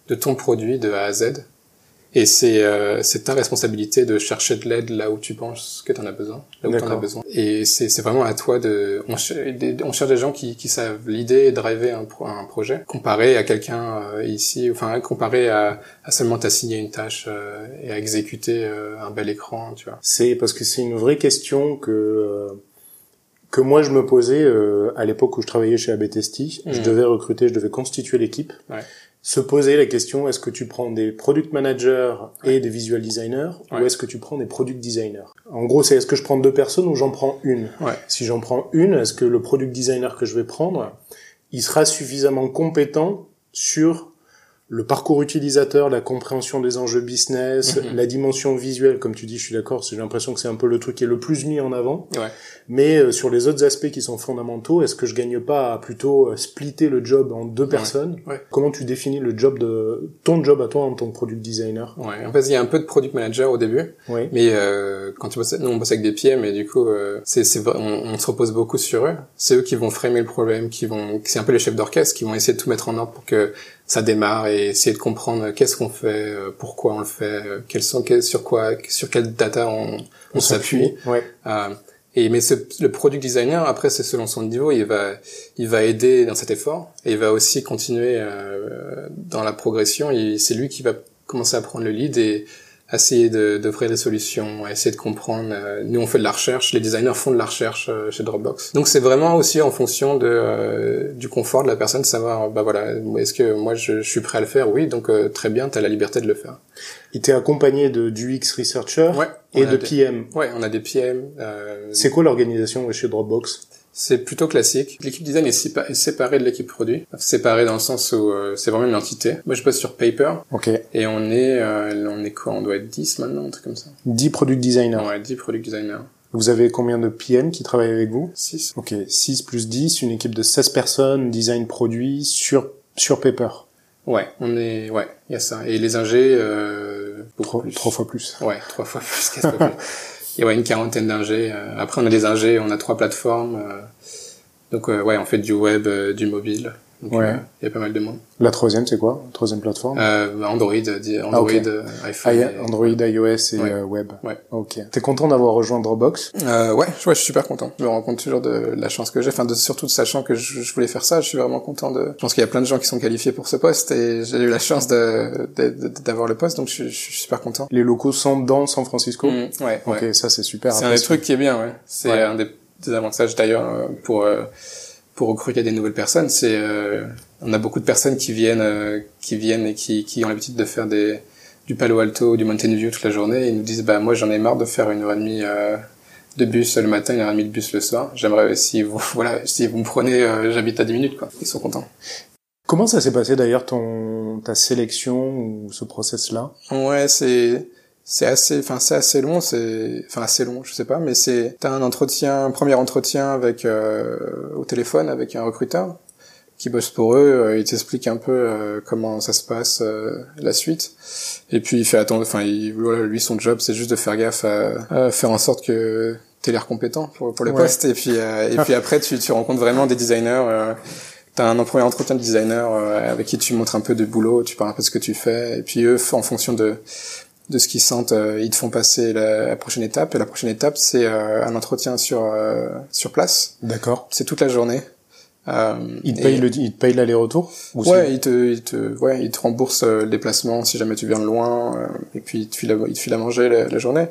[SPEAKER 1] de ton produit de A à Z. Et c'est euh, c'est ta responsabilité de chercher de l'aide là où tu penses que tu en as besoin, là où tu en as besoin. Et c'est c'est vraiment à toi de on, on cherche des gens qui qui savent l'idée et driver un, un projet comparé à quelqu'un euh, ici enfin comparé à, à seulement t'assigner une tâche euh, et à exécuter euh, un bel écran, tu vois.
[SPEAKER 2] C'est parce que c'est une vraie question que que moi je me posais à l'époque où je travaillais chez ABTST, je mmh. devais recruter, je devais constituer l'équipe.
[SPEAKER 1] Ouais
[SPEAKER 2] se poser la question est-ce que tu prends des product managers et des visual designers ou est-ce que tu prends des product designers? En gros, c'est est-ce que je prends deux personnes ou j'en prends une? Si j'en prends une, est-ce que le product designer que je vais prendre, il sera suffisamment compétent sur le parcours utilisateur, la compréhension des enjeux business, mhm. la dimension visuelle, comme tu dis, je suis d'accord, j'ai l'impression que c'est un peu le truc qui est le plus mis en avant.
[SPEAKER 1] Ouais.
[SPEAKER 2] Mais euh, sur les autres aspects qui sont fondamentaux, est-ce que je gagne pas à plutôt euh, splitter le job en deux personnes?
[SPEAKER 1] Ouais.
[SPEAKER 2] Comment tu définis le job de ton job à toi en tant que product designer?
[SPEAKER 1] Ouais, en fait, il y a un peu de product manager au début. Mais euh, quand tu bosses, nous on bosse avec des pieds, mais du coup, euh, c'est, c'est, on, on, se repose beaucoup sur eux. C'est eux qui vont framer le problème, qui vont, c'est un peu les chefs d'orchestre, qui vont essayer de tout mettre en ordre pour que ça démarre et essayer de comprendre qu'est-ce qu'on fait, euh, pourquoi on le fait, euh, quels sont, sur quoi, sur quelle data on, on, s'appuie.
[SPEAKER 2] Ouais.
[SPEAKER 1] Euh, et mais ce, le product designer après c'est selon son niveau, il va il va aider dans cet effort et il va aussi continuer euh, dans la progression. C'est lui qui va commencer à prendre le lead et essayer d'offrir des solutions, essayer de comprendre. Euh, nous, on fait de la recherche, les designers font de la recherche euh, chez Dropbox. Donc, c'est vraiment aussi en fonction de euh, du confort de la personne, savoir, bah voilà, est-ce que moi je, je, suis prêt à le faire? Oui, donc très bien, tu as la liberté de le faire.
[SPEAKER 2] Il t'est accompagné de d'UX researcher
[SPEAKER 1] ouais,
[SPEAKER 2] et de PM.
[SPEAKER 1] Ouais, on a des PM.
[SPEAKER 2] c'est quoi l'organisation chez Dropbox?
[SPEAKER 1] C'est plutôt classique. L'équipe design est, séparée de l'équipe produit. Séparée dans le sens où euh, c'est vraiment une entité. Moi, je bosse sur Paper.
[SPEAKER 2] Ok.
[SPEAKER 1] Et on est, euh, on est quoi? On doit être 10 maintenant, un truc comme ça.
[SPEAKER 2] 10 product designers.
[SPEAKER 1] Ouais, 10 product designers.
[SPEAKER 2] Vous avez combien de PM qui travaillent avec vous?
[SPEAKER 1] 6.
[SPEAKER 2] Ok, 6 plus 10, une équipe de 16 personnes, design produit sur, sur Paper.
[SPEAKER 1] Ouais, on est, ouais, il y a ça. Et les ingés, euh,
[SPEAKER 2] trois, trois fois plus.
[SPEAKER 1] Ouais, trois fois plus, quatre fois plus. il y a une quarantaine d'ingés. Euh, après, on a des ingés, on a trois plateformes. Euh, donc, euh, ouais, on fait du web, du mobile. Donc,
[SPEAKER 2] ouais.
[SPEAKER 1] il y a pas mal de monde.
[SPEAKER 2] La troisième, c'est quoi? Troisième plateforme?
[SPEAKER 1] Euh, Android, Android, ah, okay. iPhone.
[SPEAKER 2] Ah, Android, iOS et
[SPEAKER 1] ouais.
[SPEAKER 2] euh, web.
[SPEAKER 1] Ouais.
[SPEAKER 2] Ok. T'es content d'avoir rejoint Dropbox?
[SPEAKER 1] Euh, ouais, ouais, je suis super content. Je me rends compte toujours de la chance que j'ai, enfin, de, surtout de sachant que je, je, voulais faire ça. Je suis vraiment content de. Je pense qu'il y a plein de gens qui sont qualifiés pour ce poste et j'ai eu la chance d'avoir le poste, donc je, je, suis super content.
[SPEAKER 2] Les locaux sont dans San Francisco?
[SPEAKER 1] Mmh, ouais.
[SPEAKER 2] Ok, ça c'est super.
[SPEAKER 1] C'est un des trucs qui est bien, ouais. C'est un des, des avantages d'ailleurs pour pour recruter des nouvelles personnes, c'est euh, on a beaucoup de personnes qui viennent euh, qui viennent et qui, qui ont l'habitude de faire des du Palo Alto ou du Mountain View toute la journée et ils nous disent bah moi j'en ai marre de faire une heure et demie euh, de bus le matin, une heure et demie de bus le soir. J'aimerais si vous voilà si vous me prenez, j'habite à 10 minutes quoi. Ils sont contents.
[SPEAKER 2] Comment ça s'est passé d'ailleurs ton ta sélection ou ce process là
[SPEAKER 1] Ouais c'est c'est assez enfin c'est assez long c'est enfin assez long je sais pas mais c'est t'as un entretien un premier entretien avec euh, au téléphone avec un recruteur qui bosse pour eux euh, il t'explique un peu euh, comment ça se passe euh, la suite. Et puis il fait attendre enfin voilà lui son job c'est juste de faire gaffe à, faire en sorte que t'aies l'air compétent pour pour le
[SPEAKER 2] Ouais.
[SPEAKER 1] poste et puis et puis après tu tu rencontres vraiment des designers T'as un premier entretien de designer euh, avec qui tu montres un peu de boulot, tu parles un peu de ce que tu fais, et puis eux, en fonction de de ce qu'ils sentent, euh, ils te font passer la, prochaine étape. Et la prochaine étape, c'est euh, un entretien sur sur place.
[SPEAKER 2] D'accord.
[SPEAKER 1] C'est toute la journée.
[SPEAKER 2] Euh, il te paye le, il te paye l'aller-retour
[SPEAKER 1] Ouais, il te, il te, ouais, il te rembourse le déplacement si jamais tu viens de loin, et puis il te file à, il te file à manger la, la journée.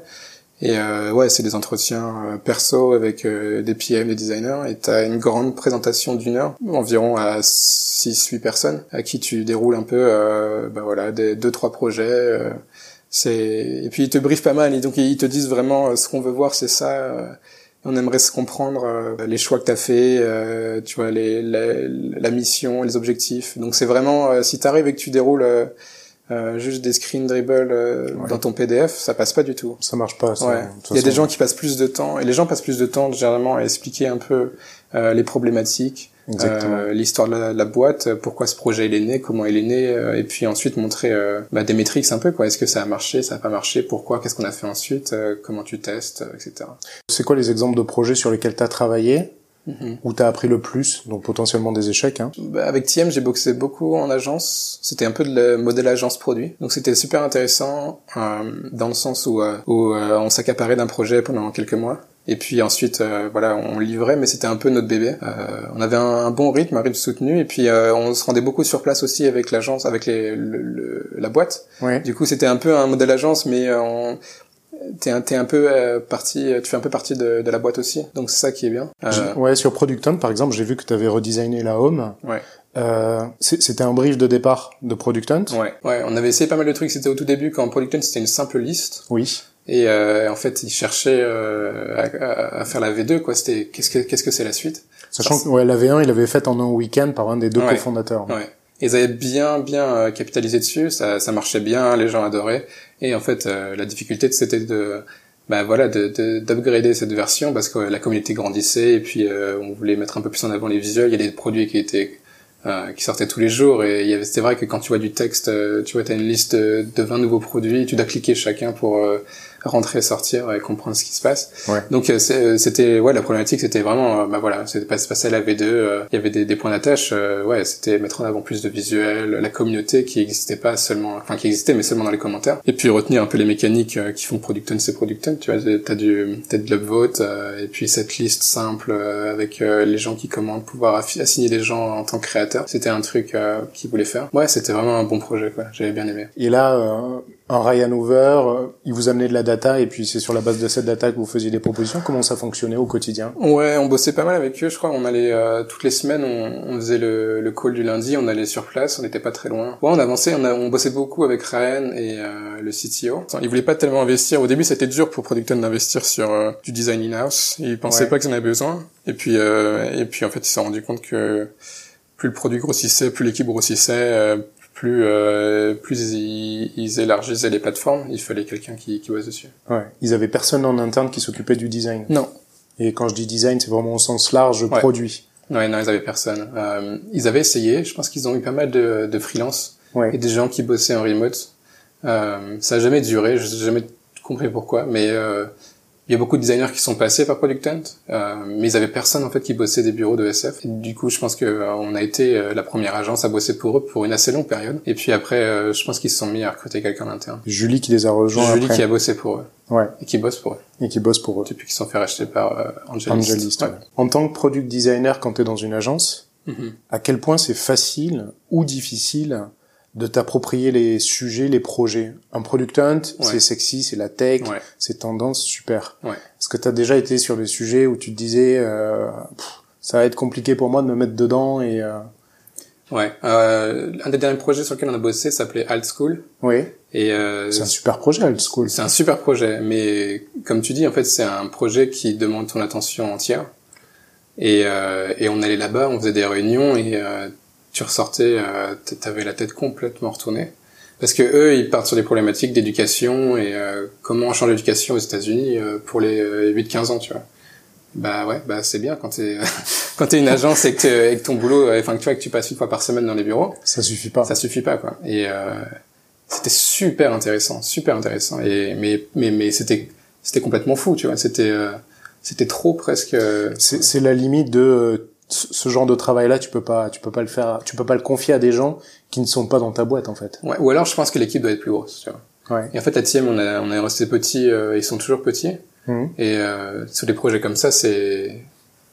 [SPEAKER 1] Et euh, ouais, c'est des entretiens euh, perso avec euh, des PM, des designers, et tu as une grande présentation d'une heure, environ à 6-8 personnes, à qui tu déroules un peu, euh, bah voilà, des deux trois projets. Euh, c'est et puis ils te briefent pas mal, et donc ils te disent vraiment ce qu'on veut voir, c'est ça. on aimerait se comprendre les choix que tu as fait, tu vois, les, la, la, mission, les objectifs. Donc c'est vraiment si tu arrives et que tu déroules euh, juste des screen dribble euh, dans ton PDF, ça passe pas du tout.
[SPEAKER 2] Ça marche pas. Ça,
[SPEAKER 1] ouais. Il y a des gens qui passent plus de temps, et les gens passent plus de temps généralement à expliquer un peu euh, les problématiques, euh, l'histoire de, la, boîte, pourquoi ce projet il est né, comment il est né, et puis ensuite montrer bah, des métriques un peu quoi. Est-ce que ça a marché, ça a pas marché, pourquoi, qu'est-ce qu'on a fait ensuite, comment tu testes, etc.
[SPEAKER 2] C'est quoi les exemples de projets sur lesquels tu as travaillé? Mhm. Où t'as appris le plus, donc potentiellement des échecs. Hein.
[SPEAKER 1] Bah, avec TM, j'ai boxé beaucoup en agence. C'était un peu le modèle agence produit, donc c'était super intéressant euh, dans le sens où, euh, où euh, on s'accaparait d'un projet pendant quelques mois. Et puis ensuite, euh, voilà, on livrait, mais c'était un peu notre bébé. on avait un, bon rythme, un rythme soutenu, et puis on se rendait beaucoup sur place aussi avec l'agence, avec les, le, la boîte.
[SPEAKER 2] Ouais.
[SPEAKER 1] Du coup, c'était un peu un modèle agence, mais on, t'es un, un peu euh, partie, tu fais un peu partie de, de, la boîte aussi. Donc c'est ça qui est bien.
[SPEAKER 2] Euh... Ouais, sur Producton par exemple, j'ai vu que tu avais redesigné la home.
[SPEAKER 1] Ouais.
[SPEAKER 2] Euh, c'était un brief de départ de Producton.
[SPEAKER 1] Ouais, ouais, on avait essayé pas mal de trucs. C'était au tout début quand Producton c'était une simple liste.
[SPEAKER 2] Oui.
[SPEAKER 1] Et euh, en fait, ils cherchaient euh, à, à, faire la V2 quoi. C'était qu'est-ce que qu'est-ce que c'est la suite?
[SPEAKER 2] Sachant que ouais, la V1, il avait fait en un week-end par un des deux cofondateurs.
[SPEAKER 1] Ouais. Ils avaient bien bien euh, capitalisé dessus, ça, ça marchait bien, les gens adoraient. Et en fait, euh, la difficulté c'était de bah voilà de d'upgrader cette version parce que la communauté grandissait et puis euh, on voulait mettre un peu plus en avant les visuels. Il y a des produits qui étaient qui sortaient tous les jours et il y avait c'était vrai que quand tu vois du texte, tu vois t'as une liste de 20 nouveaux produits, tu dois cliquer chacun pour rentrer, sortir et comprendre ce qui se passe.
[SPEAKER 2] Ouais.
[SPEAKER 1] Donc euh, euh, c'était ouais la problématique c'était vraiment euh, bah voilà c'était pas passer à la V2 il y avait des, des points d'attache ouais c'était mettre en avant plus de visuels la communauté qui existait pas seulement enfin qui existait mais seulement dans les commentaires et puis retenir un peu les mécaniques qui font Producton c'est Producton tu vois t'as du t'as de l'upvote et puis cette liste simple avec les gens qui commandent pouvoir assigner des gens en tant que créateur c'était un truc qu'ils voulaient faire ouais c'était vraiment un bon projet quoi j'avais bien aimé
[SPEAKER 2] et là un Ryan Hoover, il vous amenait de la data et puis c'est sur la base de cette data que vous faisiez des propositions. Comment ça fonctionnait au quotidien?
[SPEAKER 1] Ouais, on bossait pas mal avec eux. Je crois on allait euh, toutes les semaines, on, on faisait le, le, call du lundi, on allait sur place, on n'était pas très loin. Ouais, on avançait, on, a, on bossait beaucoup avec Ryan et euh, le CTO. Ils voulaient pas tellement investir. Au début, c'était dur pour Producton d'investir sur euh, du design in-house. Ils pensaient pas qu'ils en avaient besoin. Et puis, et puis en fait, ils se sont rendus compte que plus le produit grossissait, plus l'équipe grossissait, plus euh, plus ils, ils, élargissaient les plateformes, il fallait quelqu'un qui, qui bosse dessus.
[SPEAKER 2] Ouais. Ils avaient personne en interne qui s'occupait du design.
[SPEAKER 1] Non.
[SPEAKER 2] Et quand je dis design, c'est vraiment au sens large produit.
[SPEAKER 1] Ouais, non, ils avaient personne. Euh, ils avaient essayé. Je pense qu'ils ont eu pas mal de, de freelance
[SPEAKER 2] ouais.
[SPEAKER 1] et des gens qui bossaient en remote. Euh, ça a jamais duré. Je n'ai jamais compris pourquoi, mais euh, il y a beaucoup de designers qui sont passés par Product Hunt, euh, mais ils avaient personne en fait qui bossait des bureaux de SF. Du coup, je pense que euh, on a été euh, la première agence à bosser pour eux pour une assez longue période. Et puis après, euh, je pense qu'ils se sont mis à recruter quelqu'un d'interne.
[SPEAKER 2] Julie qui les a rejoints.
[SPEAKER 1] Julie qui a bossé pour eux.
[SPEAKER 2] Ouais.
[SPEAKER 1] Et qui bosse pour eux.
[SPEAKER 2] Et qui bosse pour eux.
[SPEAKER 1] Depuis qu'ils sont fait racheter par euh, Angelist.
[SPEAKER 2] Angelist ouais. En tant que product designer, quand tu es dans une agence,
[SPEAKER 1] mm -hmm.
[SPEAKER 2] à quel point c'est facile ou difficile de t'approprier les sujets, les projets. Un product hunt,
[SPEAKER 1] ouais.
[SPEAKER 2] c'est sexy, c'est la tech,
[SPEAKER 1] ouais.
[SPEAKER 2] c'est tendance, super.
[SPEAKER 1] Ouais.
[SPEAKER 2] Est-ce que tu as déjà été sur des sujets où tu te disais, euh, pff, ça va être compliqué pour moi de me mettre dedans et... Euh...
[SPEAKER 1] Ouais. Euh, un des derniers projets sur lequel on a bossé s'appelait Alt School.
[SPEAKER 2] Oui.
[SPEAKER 1] Et euh,
[SPEAKER 2] c'est un super projet, Alt School.
[SPEAKER 1] C'est un super projet, mais comme tu dis, en fait, c'est un projet qui demande ton attention entière. Et, euh, et on allait là-bas, on faisait des réunions et euh, tu ressortais, euh, t'avais la tête complètement retournée. Parce que eux, ils partent sur des problématiques d'éducation et euh, comment changer l'éducation aux États-Unis euh, pour les 8-15 ans, tu vois. Bah ouais, bah c'est bien quand t'es quand t'es une agence et que, et que ton boulot, enfin que tu vois que tu passes une fois par semaine dans les bureaux.
[SPEAKER 2] Ça suffit pas.
[SPEAKER 1] Ça suffit pas quoi. Et c'était super intéressant, super intéressant. Et mais mais mais c'était c'était complètement fou, tu vois. C'était c'était trop presque.
[SPEAKER 2] C'est la limite de ce genre de travail-là, tu peux pas, tu peux pas le faire, tu peux pas le confier à des gens qui ne sont pas dans ta boîte en fait.
[SPEAKER 1] Ouais. Ou alors, je pense que l'équipe doit être plus grosse. Tu vois.
[SPEAKER 2] Ouais.
[SPEAKER 1] Et en fait, la team, on, a, on est resté petits, euh, ils sont toujours petits.
[SPEAKER 2] Mhm.
[SPEAKER 1] Et euh, sur des projets comme ça, c'est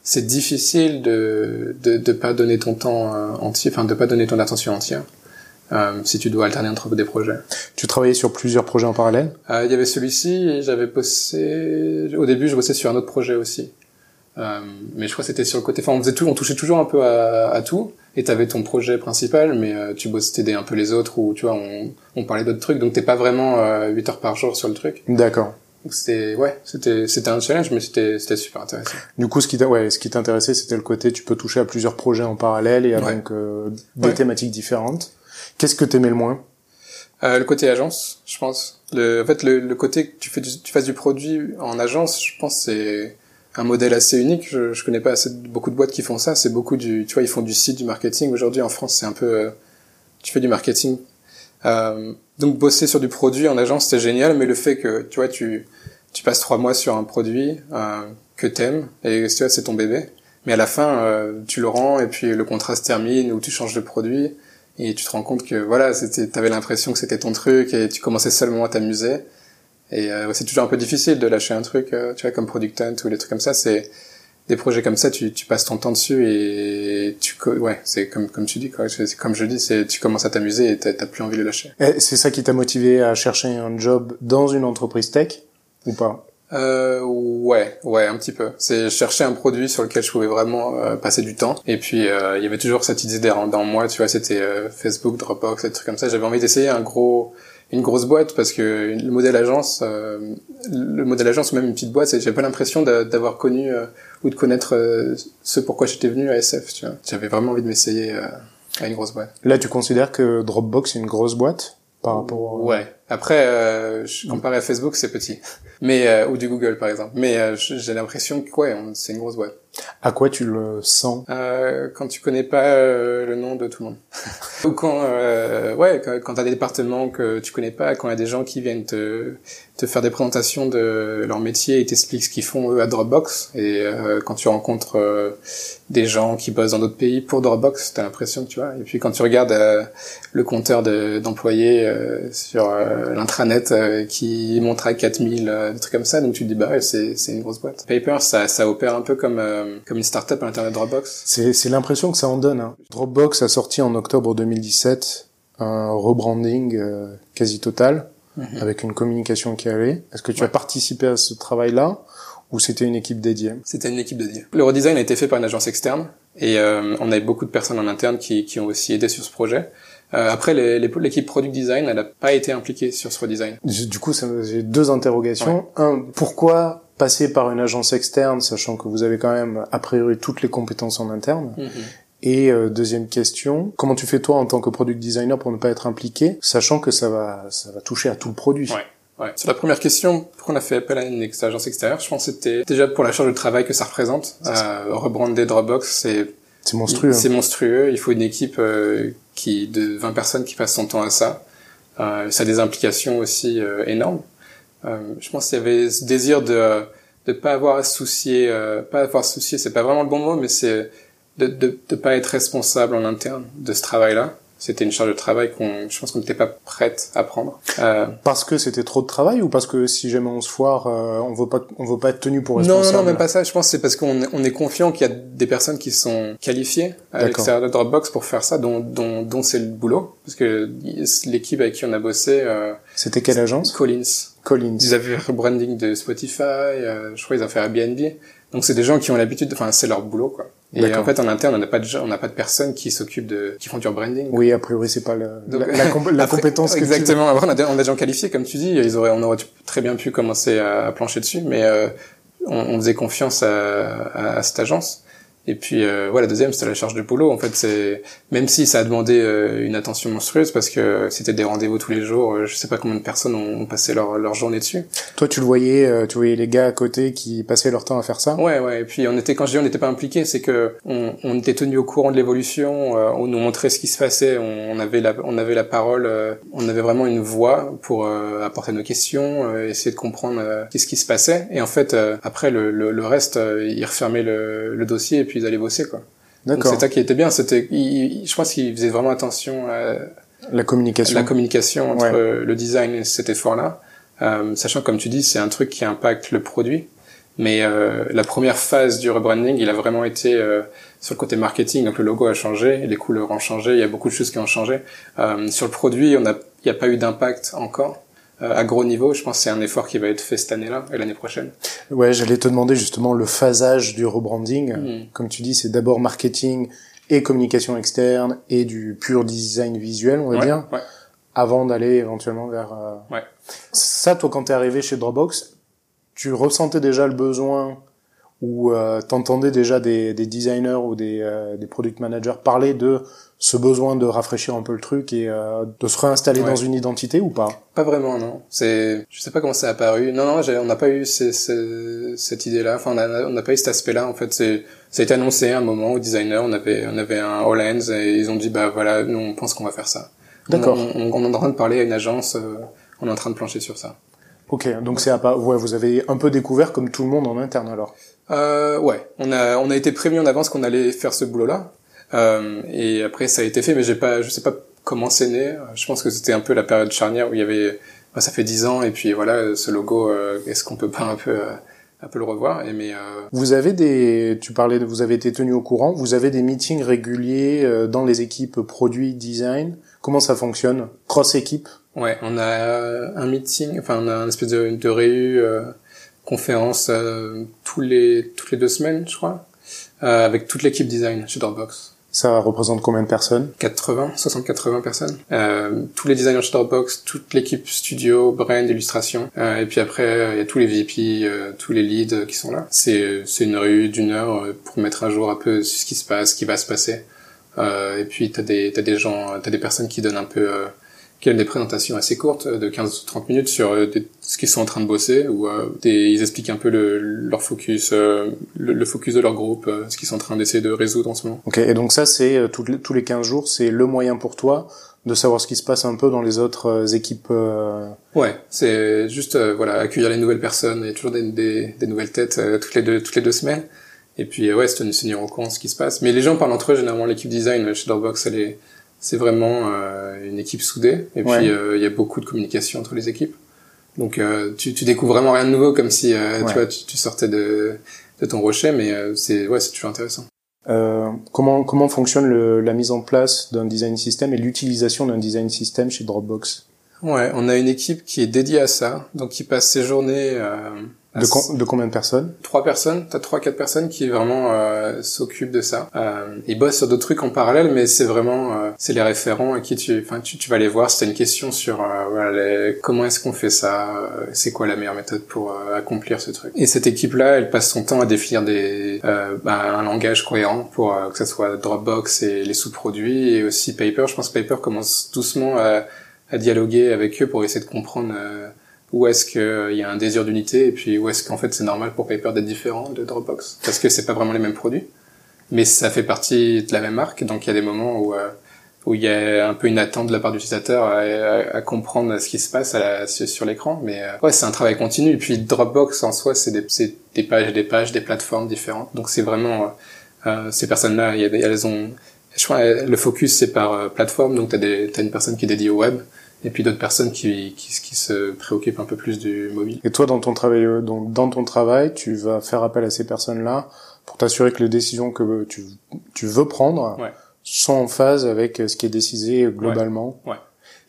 [SPEAKER 1] c'est difficile de, de de pas donner ton temps euh, entier, enfin de pas donner ton attention entière euh, si tu dois alterner entre des projets.
[SPEAKER 2] Tu travaillais sur plusieurs projets en parallèle?
[SPEAKER 1] Euh, Il y avait celui-ci et j'avais bossé. Au début, je bossais sur un autre projet aussi. Euh, mais je crois que c'était sur le côté. Enfin, on faisait tout, on touchait toujours un peu à, à tout. Et t'avais ton projet principal, mais euh, tu bossais, t'aidais un peu les autres ou tu vois, on, on parlait d'autres trucs. Donc t'es pas vraiment euh, 8 heures par jour sur le truc.
[SPEAKER 2] D'accord.
[SPEAKER 1] Donc c'était, ouais, c'était, c'était un challenge, mais c'était, c'était super intéressant.
[SPEAKER 2] Du coup, ce qui ouais, ce qui t'intéressait, c'était le côté tu peux toucher à plusieurs projets en parallèle et avec euh, des
[SPEAKER 1] Ouais.
[SPEAKER 2] thématiques différentes. Qu'est-ce que t'aimais le moins?
[SPEAKER 1] Euh, le côté agence, je pense. Le, en fait, le, le côté que tu fais, du, tu fasses du produit en agence, je pense c'est un modèle assez unique. Je, je connais pas assez beaucoup de boîtes qui font ça. C'est beaucoup du, tu vois, ils font du site, du marketing. Aujourd'hui, en France, c'est un peu, euh, tu fais du marketing. Euh, donc, bosser sur du produit en agence, c'est génial, mais le fait que, tu vois, tu, tu passes trois mois sur un produit euh, que t'aimes et tu vois, c'est ton bébé. Mais à la fin, euh, tu le rends et puis le contrat se termine ou tu changes de produit et tu te rends compte que voilà, c'était, t'avais l'impression que c'était ton truc et tu commençais seulement à t'amuser. Et euh, c'est toujours un peu difficile de lâcher un truc, euh, tu vois, comme Product Hunt ou des trucs comme ça. C'est des projets comme ça, tu, tu passes ton temps dessus et tu, ouais, c'est comme comme tu dis quoi. C'est comme je dis, c'est tu commences à t'amuser et t'as plus envie de lâcher.
[SPEAKER 2] C'est ça qui t'a motivé à chercher un job dans une entreprise tech ou pas?
[SPEAKER 1] Euh, ouais, ouais, un petit peu. C'est chercher un produit sur lequel je pouvais vraiment euh, passer du temps. Et puis euh, il y avait toujours cette idée derrière dans moi, tu vois, c'était euh, Facebook, Dropbox, des trucs comme ça. J'avais envie d'essayer un gros, une grosse boîte parce que le modèle agence, euh, le modèle agence ou même une petite boîte, j'avais pas l'impression d'a- d'avoir connu euh, ou de connaître euh, ce pourquoi j'étais venu à SF. Tu vois, j'avais vraiment envie de m'essayer euh, à une grosse boîte.
[SPEAKER 2] Là, tu considères que Dropbox est une grosse boîte par rapport
[SPEAKER 1] Ouais. Après, euh, je comparé à Facebook, c'est petit. Mais euh, ou du Google par exemple. Mais euh, j'ai l'impression que ouais, c'est une grosse boîte.
[SPEAKER 2] À quoi tu le sens?
[SPEAKER 1] Euh, quand tu connais pas euh, le nom de tout le monde. Ou quand, euh, ouais, quand, t'as des départements que tu connais pas, quand il y a des gens qui viennent te, te faire des présentations de leur métier et t'expliquent ce qu'ils font eux à Dropbox. Et euh, quand tu rencontres euh, des gens qui bossent dans d'autres pays pour Dropbox, t'as l'impression que tu vois. Et puis quand tu regardes euh, le compteur de- d'employés euh, sur l'intranet qui montre à 4000, euh, des trucs comme ça, donc tu te dis bah ouais, c'est c'est une grosse boîte. Paper, ça, ça opère un peu comme euh, comme une startup à l'intérieur de Dropbox.
[SPEAKER 2] C'est l'impression que ça en donne. Hein. Dropbox a sorti en octobre 2017 un rebranding euh, quasi total
[SPEAKER 1] Mhm.
[SPEAKER 2] avec une communication qui allait. Est-ce que tu as participé à ce travail-là ou c'était une équipe dédiée?
[SPEAKER 1] C'était une équipe dédiée. Le redesign a été fait par une agence externe et euh, on avait beaucoup de personnes en interne qui, qui ont aussi aidé sur ce projet. Euh, après, l'équipe product design, elle n'a pas été impliquée sur ce redesign.
[SPEAKER 2] Du coup, j'ai deux interrogations. Un, pourquoi passer par une agence externe, sachant que vous avez quand même a priori toutes les compétences en interne Et euh, deuxième question, comment tu fais toi en tant que product designer pour ne pas être impliqué, sachant que ça va ça va toucher à tout le produit?
[SPEAKER 1] Ouais. Ouais. Sur la première question, pourquoi on a fait appel à une agence extérieure? Je pense que c'était déjà pour la charge de travail que ça représente. Euh, rebrander Dropbox, c'est
[SPEAKER 2] C'est monstrueux.
[SPEAKER 1] C'est monstrueux. Il faut une équipe euh, qui de 20 personnes qui passe son temps à ça. Euh, ça a des implications aussi euh, énormes. Euh, je pense qu'il y avait ce désir de de pas avoir à se soucier, euh, pas avoir soucier, c'est pas vraiment le bon mot, mais c'est de, de de pas être responsable en interne de ce travail-là. C'était une charge de travail qu'on, je pense qu'on n'était pas prête à prendre. Euh,
[SPEAKER 2] Parce que c'était trop de travail ou parce que si jamais on se foire, euh, on veut pas on veut pas être tenu pour
[SPEAKER 1] Non,
[SPEAKER 2] responsable
[SPEAKER 1] non, non, même pas ça. Je pense que c'est parce qu'on est- on est confiant qu'il y a des personnes qui sont qualifiées à l'extérieur de Dropbox pour faire ça, dont, dont, dont c'est le boulot. Parce que l'équipe avec qui on a bossé, euh,
[SPEAKER 2] C'était quelle agence?
[SPEAKER 1] Collins,
[SPEAKER 2] Collins.
[SPEAKER 1] ils avaient fait le branding de Spotify, euh, je crois ils ont fait Airbnb. Donc c'est des gens qui ont l'habitude, enfin c'est leur boulot quoi. Et en fait en interne on n'a pas de gens- on n'a pas de personnes qui s'occupent de, qui font du branding.
[SPEAKER 2] Oui, a priori c'est pas le,
[SPEAKER 1] Donc,
[SPEAKER 2] la, la, compé- la
[SPEAKER 1] Après,
[SPEAKER 2] compétence que tu-
[SPEAKER 1] exactement. Après, on a, des, on a des gens qualifiés, comme tu dis. Ils auraient, on aurait très bien pu commencer à, à plancher dessus, mais euh, on, on faisait confiance à, à, à cette agence. Et puis, euh, ouais, la deuxième, c'était la charge de boulot. En fait, c'est même si ça a demandé euh, une attention monstrueuse parce que c'était des rendez-vous tous les jours. euh, je sais pas combien de personnes ont, ont passé leur, leur journée dessus.
[SPEAKER 2] Toi, tu le voyais, euh, tu voyais les gars à côté qui passaient leur temps à faire ça?
[SPEAKER 1] Ouais, ouais. Et puis on était, quand je dis on n'était pas impliqué, c'est que on, on était tenu au courant de l'évolution. euh, on nous montrait ce qui se passait. On, on avait la, on avait la parole. euh, on avait vraiment une voix pour euh, apporter nos questions, euh, essayer de comprendre euh, qu'est-ce qui se passait. Et en fait, euh, après le, le, le reste, ils refermaient le, le dossier et puis ils allaient bosser quoi. C'est ça qui était bien. C'était, je pense qu'il faisait vraiment attention à
[SPEAKER 2] la communication,
[SPEAKER 1] la communication entre le design et cet effort-là, euh, sachant comme tu dis, c'est un truc qui impacte le produit. Mais euh, la première phase du rebranding, il a vraiment été euh, sur le côté marketing. Donc le logo a changé, les couleurs ont changé, il y a beaucoup de choses qui ont changé. Euh, sur le produit, on a, il n'y a pas eu d'impact encore. Euh, à gros niveau, je pense que c'est un effort qui va être fait cette année-là et l'année prochaine.
[SPEAKER 2] Ouais, j'allais te demander justement le phasage du rebranding. Hmm. Comme tu dis, c'est d'abord marketing et communication externe et du pur design visuel, on va dire, avant d'aller éventuellement vers. Euh...
[SPEAKER 1] Ouais.
[SPEAKER 2] Ça, toi, quand t'es arrivé chez Dropbox, tu ressentais déjà le besoin ou euh, t'entendais déjà des, des, designers ou des, euh, des product managers parler de ce besoin de rafraîchir un peu le truc et euh, de se réinstaller dans une identité ou pas?
[SPEAKER 1] Pas vraiment, non. C'est, je sais pas comment ça a apparu. Non, non, on n'a pas eu cette idée-là. Enfin, on n'a pas eu cet aspect-là. En fait, c'est, ça a été annoncé à un moment au designer. On avait, on avait un All et ils ont dit, bah voilà, nous on pense qu'on va faire ça.
[SPEAKER 2] D'accord.
[SPEAKER 1] On, on, est en train de parler à une agence. Euh, on est en train de plancher sur ça.
[SPEAKER 2] Ok, donc c'est à pas. Ouais, vous avez un peu découvert comme tout le monde en interne alors?
[SPEAKER 1] Euh, ouais, on a on a été prévenu en avance qu'on allait faire ce boulot-là. Euh, et après, ça a été fait, mais j'ai pas, je sais pas comment c'est né. Je pense que c'était un peu la période charnière où il y avait, bah, ça fait dix ans, et puis voilà, ce logo, euh, est-ce qu'on peut pas un peu, euh, un peu le revoir? Et mais euh,
[SPEAKER 2] Vous avez des, tu parlais de, vous avez été tenu au courant. Vous avez des meetings réguliers dans les équipes produits design. Comment ça fonctionne? Cross équipe?
[SPEAKER 1] Ouais, on a un meeting, enfin on a une espèce de, de réu, conférence tous les toutes les deux semaines, je crois, avec toute l'équipe design chez Dropbox.
[SPEAKER 2] Ça représente combien de personnes
[SPEAKER 1] 80, 60-80 personnes. Euh, tous les designers Shutterbox, toute l'équipe studio, brand, illustration. Euh, et puis après, il y a tous les VP, euh, tous les leads qui sont là. C'est une rue d'une heure euh, pour mettre à jour un peu ce qui se passe, ce qui va se passer. Euh, et puis t'as des t'as des gens, t'as des personnes qui donnent un peu qui ont des présentations assez courtes de 15-30 minutes sur euh, ce qu'ils sont en train de bosser ou euh, ils expliquent un peu le, leur focus, euh, le, focus de leur groupe, ce qu'ils sont en train d'essayer de résoudre en ce moment.
[SPEAKER 2] Ok, et donc ça c'est tous les 15 jours, c'est le moyen pour toi de savoir ce qui se passe un peu dans les autres équipes.
[SPEAKER 1] Ouais, c'est juste voilà accueillir les nouvelles personnes, il y a toujours des, des, des nouvelles têtes toutes les deux toutes les deux semaines. Et puis ouais, c'est tenir au courant ce qui se passe. Mais les gens parlent entre eux généralement l'équipe design chez Dropbox, elle est c'est vraiment euh, une équipe soudée et puis euh, il y a beaucoup de communication entre les équipes. Donc euh, tu, tu découvres vraiment rien de nouveau comme si tu vois tu, sortais de, de ton rocher, mais c'est ouais c'est toujours intéressant.
[SPEAKER 2] comment comment fonctionne le, la mise en place d'un design system et l'utilisation d'un design system chez Dropbox?
[SPEAKER 1] Ouais, on a une équipe qui est dédiée à ça, donc qui passe ses journées
[SPEAKER 2] de, de, combien de personnes?
[SPEAKER 1] Trois personnes. T'as trois, quatre personnes qui vraiment euh, s'occupent de ça. Euh, ils bossent sur d'autres trucs en parallèle, mais c'est vraiment euh, c'est les référents à qui tu, enfin tu, tu vas les voir. C'est une question sur euh, voilà, comment est-ce qu'on fait ça euh, C'est quoi la meilleure méthode pour euh, accomplir ce truc Et cette équipe-là, elle passe son temps à définir des bah, un langage cohérent pour que ça soit Dropbox et les sous-produits et aussi Paper. Je pense que Paper commence doucement à, à dialoguer avec eux pour essayer de comprendre où est-ce qu'il y a un désir d'unité et puis où est-ce qu'en fait c'est normal pour Paper d'être différent de Dropbox? Parce que c'est pas vraiment les mêmes produits mais ça fait partie de la même marque donc il y a des moments où euh, où il y a un peu une attente de la part de l'utilisateur à, comprendre ce qui se passe sur l'écran mais euh, ouais c'est un travail continu. Et puis Dropbox en soi c'est des, des pages et des pages des plateformes différentes. Donc c'est vraiment euh, ces personnes là elles ont je crois le focus c'est par plateforme. Donc t'as une personne qui est dédiée au web et puis d'autres personnes qui, qui, qui, se préoccupent un peu plus du mobile.
[SPEAKER 2] Et toi, dans ton travail, euh, donc dans ton travail, tu vas faire appel à ces personnes-là pour t'assurer que les décisions que tu, tu veux prendre sont en phase avec ce qui est décidé globalement.
[SPEAKER 1] Ouais.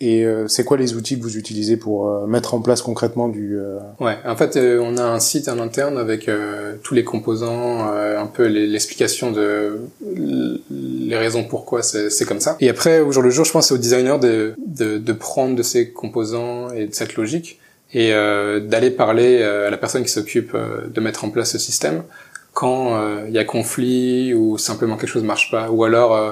[SPEAKER 2] Et euh, c'est quoi les outils que vous utilisez pour euh, mettre en place concrètement du euh,
[SPEAKER 1] Ouais, en fait, on a un site en interne avec tous les composants, un peu l'explication de les raisons pourquoi c'est comme ça. Et après, au jour le jour, je pense c'est au designer de, de, de prendre de ces composants et de cette logique et d'aller parler à la personne qui s'occupe de mettre en place ce système quand il y a conflit ou simplement quelque chose marche pas ou alors euh,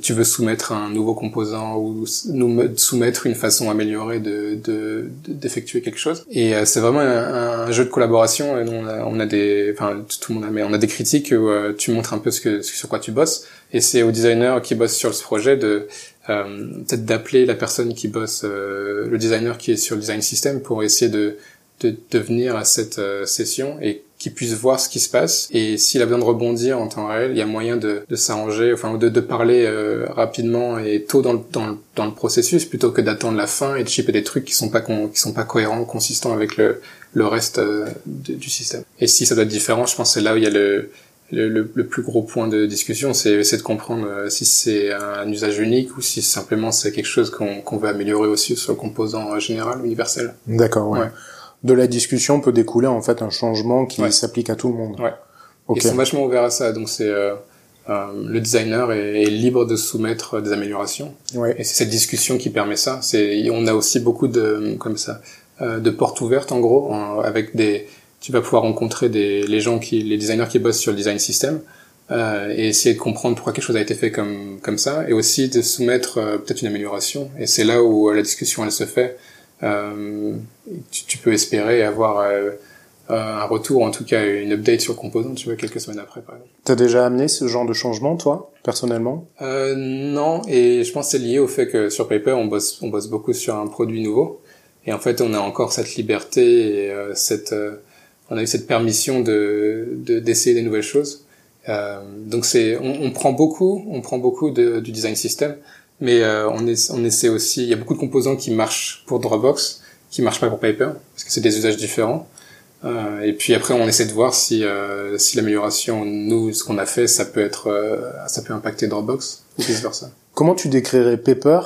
[SPEAKER 1] tu veux soumettre un nouveau composant ou nous soumettre une façon améliorée de d'effectuer quelque chose? Et euh, c'est vraiment un, jeu de collaboration. On a, on a des, enfin tout le monde a, mais on a des critiques où euh, tu montres un peu ce que sur quoi tu bosses. Et c'est au designer qui bosse sur ce projet de peut-être d'appeler la personne qui bosse, le designer qui est sur le design system pour essayer de de, de venir à cette session et qui puisse voir ce qui se passe et s'il a besoin de rebondir en temps réel, il y a moyen de, de s'arranger, enfin de, de parler euh, rapidement et tôt dans le, dans le, dans le processus plutôt que d'attendre la fin et de shipper des trucs qui sont pas qui sont pas cohérents, consistants avec le, le reste euh, du système. Et si ça doit être différent, je pense que c'est là où il y a le le, le, plus gros point de discussion, c'est de comprendre euh, si c'est un usage unique ou si simplement c'est quelque chose qu'on qu'on veut améliorer aussi sur le composant général, universel.
[SPEAKER 2] D'accord, ouais de la discussion peut découler en fait un changement qui s'applique à tout le monde.
[SPEAKER 1] Ouais. Ils sont vachement ouverts à ça, donc c'est euh, euh, le designer est, libre de soumettre des améliorations.
[SPEAKER 2] Ouais.
[SPEAKER 1] Et c'est cette discussion qui permet ça. C'est on a aussi beaucoup de comme ça euh, de portes ouvertes en gros avec des tu vas pouvoir rencontrer des les gens qui les designers qui bossent sur le design system euh, et essayer de comprendre pourquoi quelque chose a été fait comme comme ça et aussi de soumettre euh, peut-être une amélioration et c'est là où la discussion elle se fait euh, tu, tu, peux espérer avoir euh, un retour, en tout cas une update sur composant, tu vois, quelques semaines après, par exemple.
[SPEAKER 2] T'as déjà amené ce genre de changement, toi, personnellement?
[SPEAKER 1] Euh, Non, et je pense que c'est lié au fait que sur Paper, on bosse, on bosse beaucoup sur un produit nouveau, et en fait, on a encore cette liberté et euh, cette, euh, on a eu cette permission de d'essayer des nouvelles choses. Euh, donc c'est, on, on, prend beaucoup, on prend beaucoup de, du design system, mais euh, on, est, on essaie aussi, il y a beaucoup de composants qui marchent pour Dropbox, qui marchent pas pour Paper, parce que c'est des usages différents. Euh, et puis après, on essaie de voir si, euh, si l'amélioration, nous, ce qu'on a fait, ça peut être, euh, ça peut impacter Dropbox ou vice versa.
[SPEAKER 2] Comment tu décrirais Paper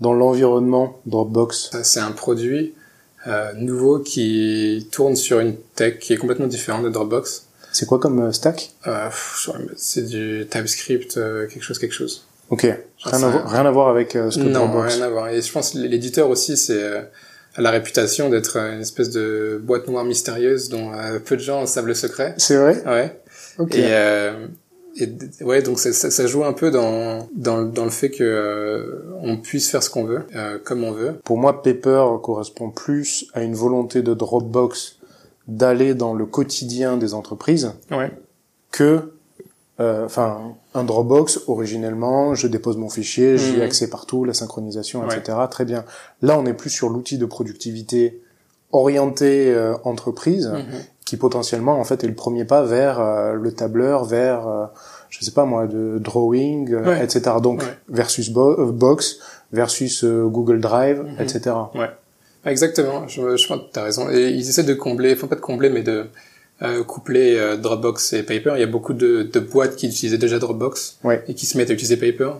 [SPEAKER 2] dans l'environnement Dropbox?
[SPEAKER 1] C'est un produit euh, nouveau qui tourne sur une tech qui est complètement différente de Dropbox.
[SPEAKER 2] C'est quoi comme stack?
[SPEAKER 1] C'est du TypeScript, quelque chose, quelque chose.
[SPEAKER 2] Ok, rien, à, voir, rien à voir avec euh, ce que
[SPEAKER 1] Non, rien à voir. Et je pense que l'éditeur aussi, c'est euh, a la réputation d'être une espèce de boîte noire mystérieuse dont euh, peu de gens savent le secret.
[SPEAKER 2] C'est vrai?
[SPEAKER 1] Ouais. Ok. Et, euh, et ouais, donc ça, ça, joue un peu dans dans, dans le fait que euh, on puisse faire ce qu'on veut, comme on veut.
[SPEAKER 2] Pour moi, Paper correspond plus à une volonté de Dropbox d'aller dans le quotidien des entreprises
[SPEAKER 1] ouais.
[SPEAKER 2] que euh, enfin un Dropbox originellement, je dépose mon fichier, j'y ai mhm. accès partout, la synchronisation, etc. Très bien. Là, on est plus sur l'outil de productivité orienté euh, entreprise, mhm. qui potentiellement en fait est le premier pas vers euh, le tableur, vers je sais pas moi de drawing, etc. Donc versus Box versus Google Drive, mhm. etc.
[SPEAKER 1] Ouais, exactement. Je, je pense que t'as raison. Et ils essaient de combler, faut pas de combler, mais de euh, couplé euh, Dropbox et Paper. Il y a beaucoup de, de boîtes qui utilisaient déjà Dropbox et qui se mettent à utiliser Paper.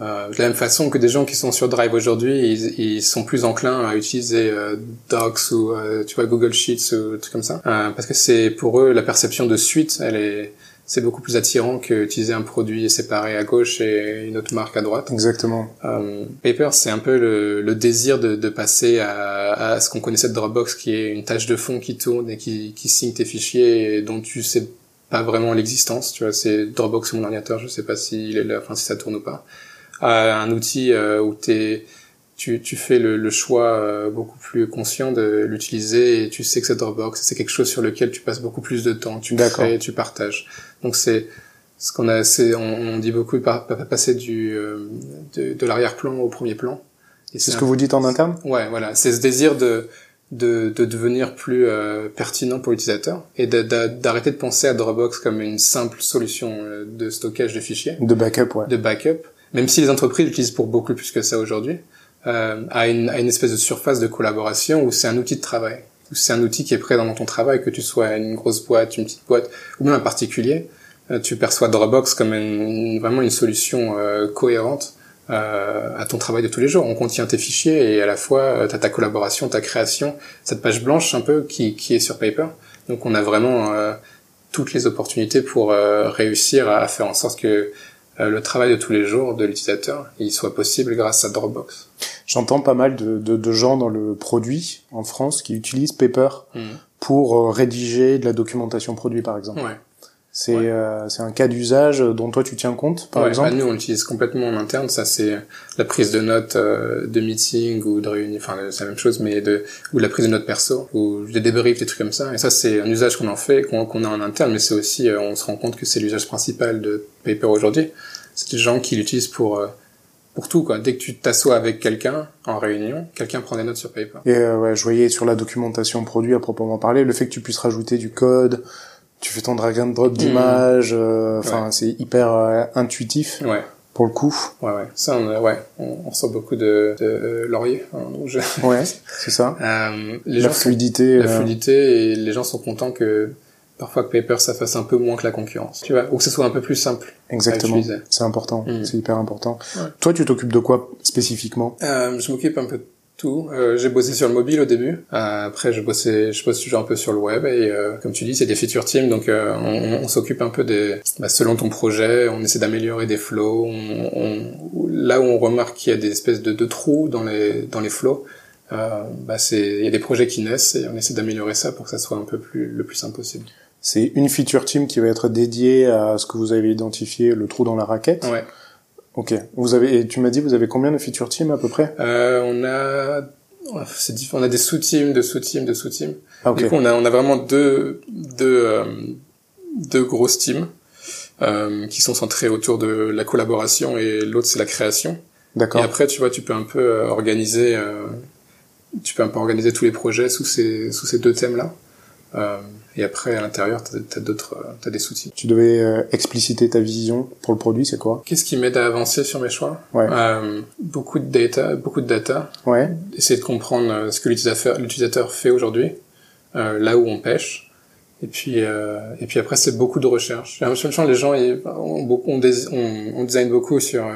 [SPEAKER 1] Euh, de la même façon que des gens qui sont sur Drive aujourd'hui, ils, ils, sont plus enclins à utiliser euh, Docs ou tu vois Google Sheets ou trucs comme ça, parce que c'est pour eux la perception de suite, elle est c'est beaucoup plus attirant qu'utiliser un produit séparé à gauche et une autre marque à droite.
[SPEAKER 2] Exactement.
[SPEAKER 1] Euh, Paper, c'est un peu le, le désir de, de, passer à, à ce qu'on connaissait de Dropbox, qui est une tâche de fond qui tourne et qui, qui signe tes fichiers et dont tu sais pas vraiment l'existence. Tu vois, c'est Dropbox sur mon ordinateur, je sais pas s'il est là, enfin si ça tourne ou pas. Euh, un outil euh, où t'es tu, tu fais le, le choix euh, beaucoup plus conscient de l'utiliser et tu sais que c'est Dropbox, c'est quelque chose sur lequel tu passes beaucoup plus de temps, tu crées, tu partages. Donc c'est ce qu'on a, c'est, on, dit beaucoup de passer du euh, de, de l'arrière-plan au premier plan.
[SPEAKER 2] C'est ce que vous dites en interne?
[SPEAKER 1] Ouais, voilà, c'est ce désir de de, de devenir plus euh, pertinent pour l'utilisateur et d'arrêter de, penser à Dropbox comme une simple solution de stockage de fichiers.
[SPEAKER 2] De backup, ouais.
[SPEAKER 1] De backup, même si les entreprises l'utilisent pour beaucoup plus que ça aujourd'hui euh, à, une, à une espèce de surface de collaboration où c'est un outil de travail, où c'est un outil qui est présent dans ton travail, que tu sois une grosse boîte, une petite boîte, ou même un particulier, euh, tu perçois Dropbox comme une, vraiment une solution euh, cohérente euh, à ton travail de tous les jours. On contient tes fichiers et à la fois euh, tu as ta collaboration, ta création, cette page blanche un peu qui, qui est sur Paper. Donc on a vraiment toutes les opportunités pour réussir à faire en sorte que le travail de tous les jours de l'utilisateur, il soit possible grâce à Dropbox.
[SPEAKER 2] J'entends pas mal de, de, de, gens dans le produit en France qui utilisent Paper mmh. pour euh, rédiger de la documentation produit, par exemple.
[SPEAKER 1] Ouais.
[SPEAKER 2] C'est euh, c'est un cas d'usage dont toi tu tiens compte, par exemple.
[SPEAKER 1] Bah nous on l'utilise complètement en interne. Ça c'est la prise de notes de meeting ou de réunion, enfin c'est la même chose, mais de ou la prise de notes perso ou des débriefs, des trucs comme ça. Et ça c'est un usage qu'on en fait, qu'on a en interne, mais c'est aussi on se rend compte que c'est l'usage principal de Paper aujourd'hui. C'est des gens qui l'utilisent pour pour tout quoi. Dès que tu t'assois avec quelqu'un en réunion, quelqu'un prend des notes sur paper.
[SPEAKER 2] Et ouais, je voyais sur la documentation produit à proprement parler, le fait que tu puisses rajouter du code, tu fais ton drag and drop d'images, euh, enfin c'est hyper euh, intuitif
[SPEAKER 1] Ouais.
[SPEAKER 2] pour le coup.
[SPEAKER 1] Ouais, ouais. Ça, on, a- ouais, on, on ressent beaucoup de, de euh, laurier. hein, donc je-
[SPEAKER 2] Ouais, c'est ça.
[SPEAKER 1] Euh, les
[SPEAKER 2] La
[SPEAKER 1] gens sont-
[SPEAKER 2] fluidité.
[SPEAKER 1] la
[SPEAKER 2] euh,
[SPEAKER 1] fluidité et les gens sont contents que parfois que Paper ça fasse un peu moins que la concurrence. Tu vois, ou que ce soit un peu plus simple.
[SPEAKER 2] Exactement. C'est important.
[SPEAKER 1] Mm.
[SPEAKER 2] C'est hyper important.
[SPEAKER 1] Ouais.
[SPEAKER 2] Toi, tu t'occupes de quoi spécifiquement?
[SPEAKER 1] Euh, je m'occupe un peu de tout. Euh, j'ai bossé sur le mobile au début. Euh, après, je bossais, je bosse toujours un peu sur le web et euh, comme tu dis, c'est des feature teams, donc euh, on, on s'occupe un peu des, bah, selon ton projet, on essaie d'améliorer des flows. On, on- là où on remarque qu'il y a des espèces de, de trous dans les dans les flows, euh, bah c'est il y a des projets qui naissent et on essaie d'améliorer ça pour que ça soit un peu plus le plus simple possible.
[SPEAKER 2] C'est une feature team qui va être dédiée à ce que vous avez identifié, le trou dans la raquette.
[SPEAKER 1] Ouais.
[SPEAKER 2] Ok. Vous avez, et tu m'as dit, vous avez combien de feature teams à peu près?
[SPEAKER 1] Euh, on a on a des sous-teams, de sous-teams, de sous-teams.
[SPEAKER 2] Ah, ok.
[SPEAKER 1] Du coup, on a, on a vraiment deux, deux, euh, deux grosses teams euh, qui sont centrées autour de la collaboration et l'autre c'est la création. Et
[SPEAKER 2] D'accord.
[SPEAKER 1] après, tu vois, tu peux un peu euh, organiser, euh, tu peux un peu organiser tous les projets sous ces, sous ces deux thèmes-là. Euh, et après, à l'intérieur, t'as, t'as d'autres, euh, t'as des sous-teams.
[SPEAKER 2] Tu devais euh, expliciter ta vision pour le produit, c'est quoi?
[SPEAKER 1] Qu'est-ce qui m'aide à avancer sur mes choix?
[SPEAKER 2] Ouais.
[SPEAKER 1] Euh, Beaucoup de data, beaucoup de data.
[SPEAKER 2] Ouais.
[SPEAKER 1] essayer de comprendre euh, ce que l'utilisateur fait aujourd'hui, euh, là où on pêche. Et puis euh, et puis après c'est beaucoup de recherche. J'ai l'impression les gens ils, on, on, on, on design beaucoup sur euh,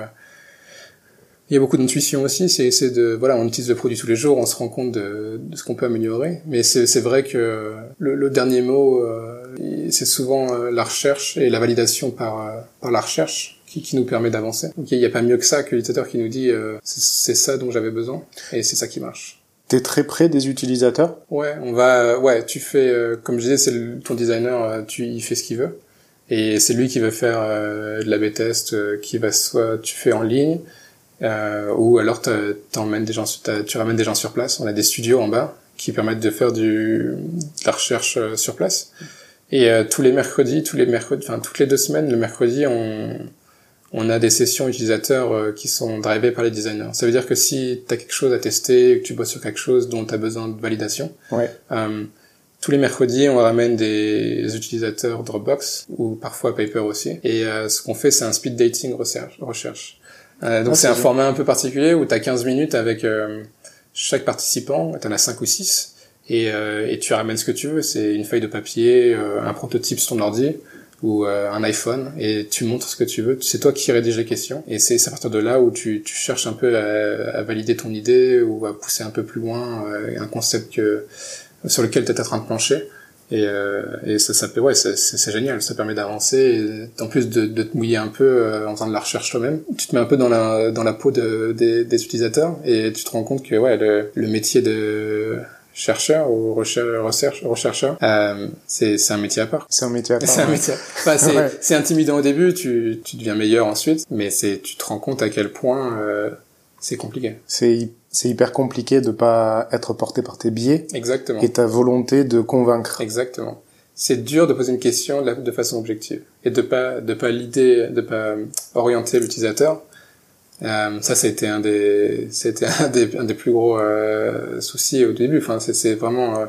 [SPEAKER 1] il y a beaucoup d'intuition aussi, c'est c'est de voilà, on utilise le produit tous les jours, on se rend compte de, de ce qu'on peut améliorer, mais c'est vrai que le, le dernier mot euh, c'est souvent euh, la recherche et la validation par euh, par la recherche qui, qui nous permet d'avancer. Donc il n'y a pas mieux que ça que l'utilisateur qui nous dit euh, c'est ça dont j'avais besoin et c'est ça qui marche.
[SPEAKER 2] T'es très près des utilisateurs?
[SPEAKER 1] Ouais, on va, ouais, tu fais, euh, comme je disais, c'est ton designer, euh, tu, il fait ce qu'il veut, et c'est lui qui veut faire euh, de la test euh, qui va soit tu fais en ligne, euh, ou alors t'emmènes des gens, tu ramènes des gens sur place. On a des studios en bas qui permettent de faire du, de la recherche euh, sur place. Et euh, tous les mercredis, tous les mercredis, enfin toutes les deux semaines, le mercredi, on, on a des sessions utilisateurs euh, qui sont drivées par les designers. Ça veut dire que si tu as quelque chose à tester, que tu bosses sur quelque chose dont tu as besoin de validation,
[SPEAKER 2] Ouais.
[SPEAKER 1] euh, tous les mercredis, on ramène des utilisateurs Dropbox ou parfois Paper aussi. Et euh, ce qu'on fait, c'est un speed dating recherche. recherche. Euh, donc
[SPEAKER 2] Ah,
[SPEAKER 1] c'est un
[SPEAKER 2] bien.
[SPEAKER 1] format un peu particulier où tu as 15 minutes avec euh, chaque participant, tu en as 5 ou 6, et, euh, et tu ramènes ce que tu veux. C'est une feuille de papier, euh, un prototype sur ton ordi ou euh, un iPhone, et tu montres ce que tu veux. C'est toi qui rédiges les questions, et c'est à partir de là où tu, tu cherches un peu à, à valider ton idée ou à pousser un peu plus loin euh, un concept que sur lequel tu es en train de plancher. Et, euh, et ça, ça peut, ouais, c'est génial, ça permet d'avancer. et En plus de, de te mouiller un peu euh, en faisant de la recherche toi-même, tu te mets un peu dans la dans la peau de, des, des utilisateurs et tu te rends compte que ouais, le, le métier de chercheur ou recherche, recherche, rechercheur, euh, c'est c'est un métier à part.
[SPEAKER 2] C'est un métier à part.
[SPEAKER 1] C'est un métier. Enfin, c'est
[SPEAKER 2] Ouais.
[SPEAKER 1] c'est intimidant au début, tu tu deviens meilleur ensuite, mais c'est tu te rends compte à quel point euh, c'est compliqué.
[SPEAKER 2] C'est c'est hyper compliqué de pas être porté par tes biais
[SPEAKER 1] Exactement.
[SPEAKER 2] et ta volonté de convaincre.
[SPEAKER 1] Exactement. C'est dur de poser une question de, façon objective et de pas de pas l'idée de pas orienter l'utilisateur. Euh, ça, ça a été un des c'était un des, un des plus gros euh, soucis au début. Enfin, c'est c'est vraiment euh,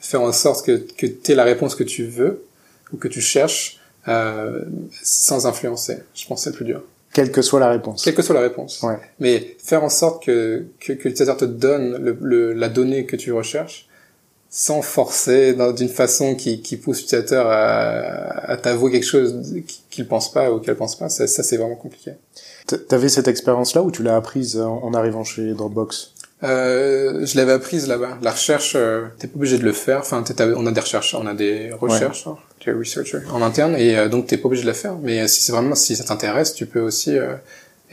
[SPEAKER 1] faire en sorte que que t'aies la réponse que tu veux ou que tu cherches euh, sans influencer. Je pense que c'est le plus dur.
[SPEAKER 2] Quelle que soit la réponse.
[SPEAKER 1] Quelle que soit la réponse.
[SPEAKER 2] Ouais.
[SPEAKER 1] Mais faire en sorte que, que, que l'utilisateur te donne le, le- la donnée que tu recherches sans forcer d'une façon qui, qui pousse l'utilisateur à, à t'avouer quelque chose qu'il pense pas ou qu'elle pense pas, ça, ça c'est vraiment compliqué.
[SPEAKER 2] T'avais cette expérience-là ou tu l'as apprise en en arrivant chez Dropbox?
[SPEAKER 1] Euh, je l'avais apprise là-bas. La recherche, euh, t'es pas obligé de le faire. Enfin, on a des recherches, on a des recherches, des researchers en interne, et euh, donc t'es pas obligé de le faire. Mais euh, si c'est vraiment si ça t'intéresse, tu peux aussi euh,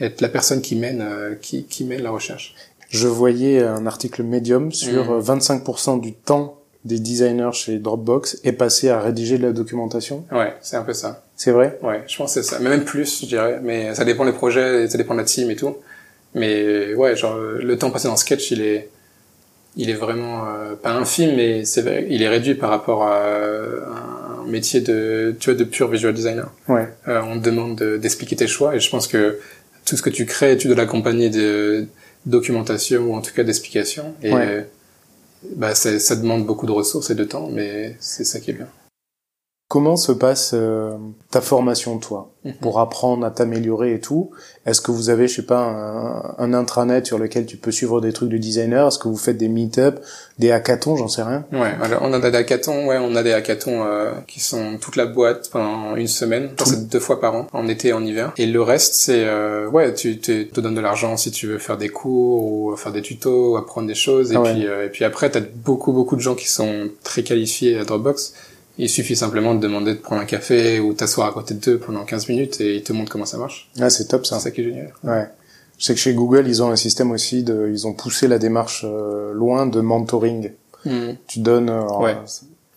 [SPEAKER 1] être la personne qui mène, euh, qui, qui mène la recherche.
[SPEAKER 2] Je voyais un article Medium sur
[SPEAKER 1] Mhm.
[SPEAKER 2] euh, 25% du temps des designers chez Dropbox est passé à rédiger de la documentation.
[SPEAKER 1] Ouais, c'est un peu ça.
[SPEAKER 2] C'est vrai?
[SPEAKER 1] Ouais, je pense que c'est ça. Mais même plus, je dirais. Mais ça dépend des projets, ça dépend de la team et tout. Mais ouais, genre le temps passé dans Sketch, il est, il est vraiment euh, pas infime, mais c'est vrai, il est réduit par rapport à un métier de, tu vois, de pur visual designer.
[SPEAKER 2] Ouais.
[SPEAKER 1] Euh, on te demande de- d'expliquer tes choix et je pense que tout ce que tu crées, tu dois l'accompagner de documentation ou en tout cas d'explication. Et
[SPEAKER 2] Ouais.
[SPEAKER 1] bah, ça demande beaucoup de ressources et de temps, mais c'est ça qui est bien.
[SPEAKER 2] Comment se passe euh, ta formation, toi,
[SPEAKER 1] Mhm.
[SPEAKER 2] pour apprendre à t'améliorer et tout? Est-ce que vous avez, je sais pas, un, un intranet sur lequel tu peux suivre des trucs de designer? Est-ce que vous faites des meet-up, des hackathons, j'en sais rien
[SPEAKER 1] Ouais, alors on a des hackathons, ouais, on a des hackathons euh, qui sont toute la boîte pendant une semaine, c'est deux fois par an, en été et en hiver. Et le reste, c'est euh, ouais, tu tu te donnes de l'argent si tu veux faire des cours ou faire des tutos ou apprendre des choses. Et
[SPEAKER 2] Ah ouais.
[SPEAKER 1] puis euh, et puis après, t'as beaucoup beaucoup de gens qui sont très qualifiés à Dropbox. Il suffit simplement de demander de prendre un café ou t'asseoir à côté d'eux pendant 15 minutes et ils te montrent comment ça marche.
[SPEAKER 2] Ah, c'est top ça.
[SPEAKER 1] C'est ça qui est génial.
[SPEAKER 2] Ouais. Je sais que chez Google, ils ont un système aussi de, ils ont poussé la démarche euh, loin de mentoring.
[SPEAKER 1] Hmm.
[SPEAKER 2] Tu donnes. euh,
[SPEAKER 1] Ouais.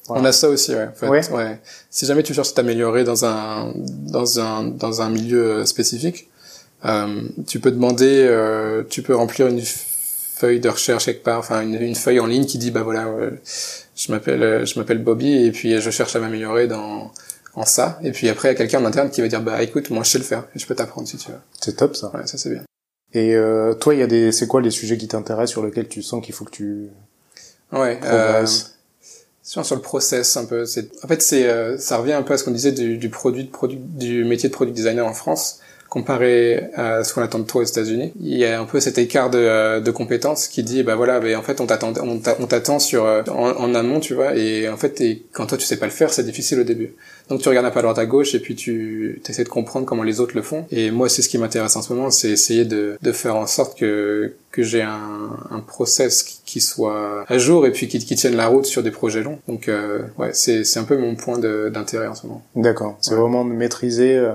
[SPEAKER 2] Voilà.
[SPEAKER 1] On a ça aussi, ouais. En fait,
[SPEAKER 2] Ouais.
[SPEAKER 1] ouais. Si jamais tu cherches à t'améliorer dans un dans un dans un milieu euh, spécifique, euh, tu peux demander, euh, tu peux remplir une feuille de recherche quelque part, enfin une, une feuille en ligne qui dit bah voilà, euh, je m'appelle euh, je m'appelle Bobby et puis je cherche à m'améliorer dans en ça. Et puis après il y a quelqu'un en interne qui va dire bah écoute moi je sais le faire et je peux t'apprendre si tu veux.
[SPEAKER 2] C'est top ça.
[SPEAKER 1] Ouais, ça c'est bien.
[SPEAKER 2] Et euh, toi, il y a des, c'est quoi les sujets qui t'intéressent sur lesquels tu sens qu'il faut que tu
[SPEAKER 1] Ouais. euh,
[SPEAKER 2] progresses?
[SPEAKER 1] sur, sur le process un peu. C'est, en fait, c'est, euh, ça revient un peu à ce qu'on disait du, du produit de produit, du métier de product designer en France comparé à ce qu'on attend de toi aux États-Unis. Il y a un peu cet écart de, euh, de compétences qui dit, bah voilà, mais en fait, on t'attend, on t'a- on t'attend sur, euh, en, en amont, tu vois, et en fait, quand toi tu sais pas le faire, c'est difficile au début. Donc tu regardes un peu à droite à gauche et puis tu essaies de comprendre comment les autres le font. Et moi, c'est ce qui m'intéresse en ce moment, c'est essayer de, de faire en sorte que que j'ai un, un process qui, qui soit à jour et puis qui, qui tienne la route sur des projets longs. Donc euh, ouais, c'est c'est un peu mon point d'intérêt en ce moment.
[SPEAKER 2] D'accord. C'est
[SPEAKER 1] Ouais.
[SPEAKER 2] vraiment de maîtriser, euh,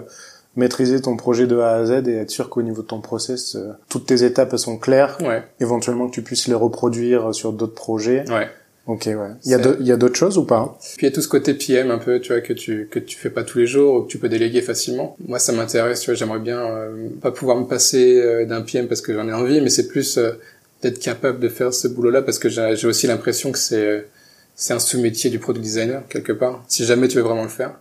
[SPEAKER 2] maîtriser ton projet de A à Z et être sûr qu'au niveau de ton process, euh, toutes tes étapes sont claires.
[SPEAKER 1] Ouais,
[SPEAKER 2] Éventuellement que tu puisses les reproduire sur d'autres projets.
[SPEAKER 1] ouais.
[SPEAKER 2] Ok, ouais. Il y a
[SPEAKER 1] C'est-
[SPEAKER 2] de- il y a d'autres choses ou pas?
[SPEAKER 1] Puis il y a tout ce côté PM un peu, tu vois, que tu que tu fais pas tous les jours, ou que tu peux déléguer facilement. Moi, ça m'intéresse, tu vois, j'aimerais bien euh, pas pouvoir me passer euh, d'un PM parce que j'en ai envie, mais c'est plus euh, d'être capable de faire ce boulot-là parce que j'ai j'ai aussi l'impression que c'est euh, c'est un sous-métier du product designer quelque part. Si jamais tu veux vraiment le faire.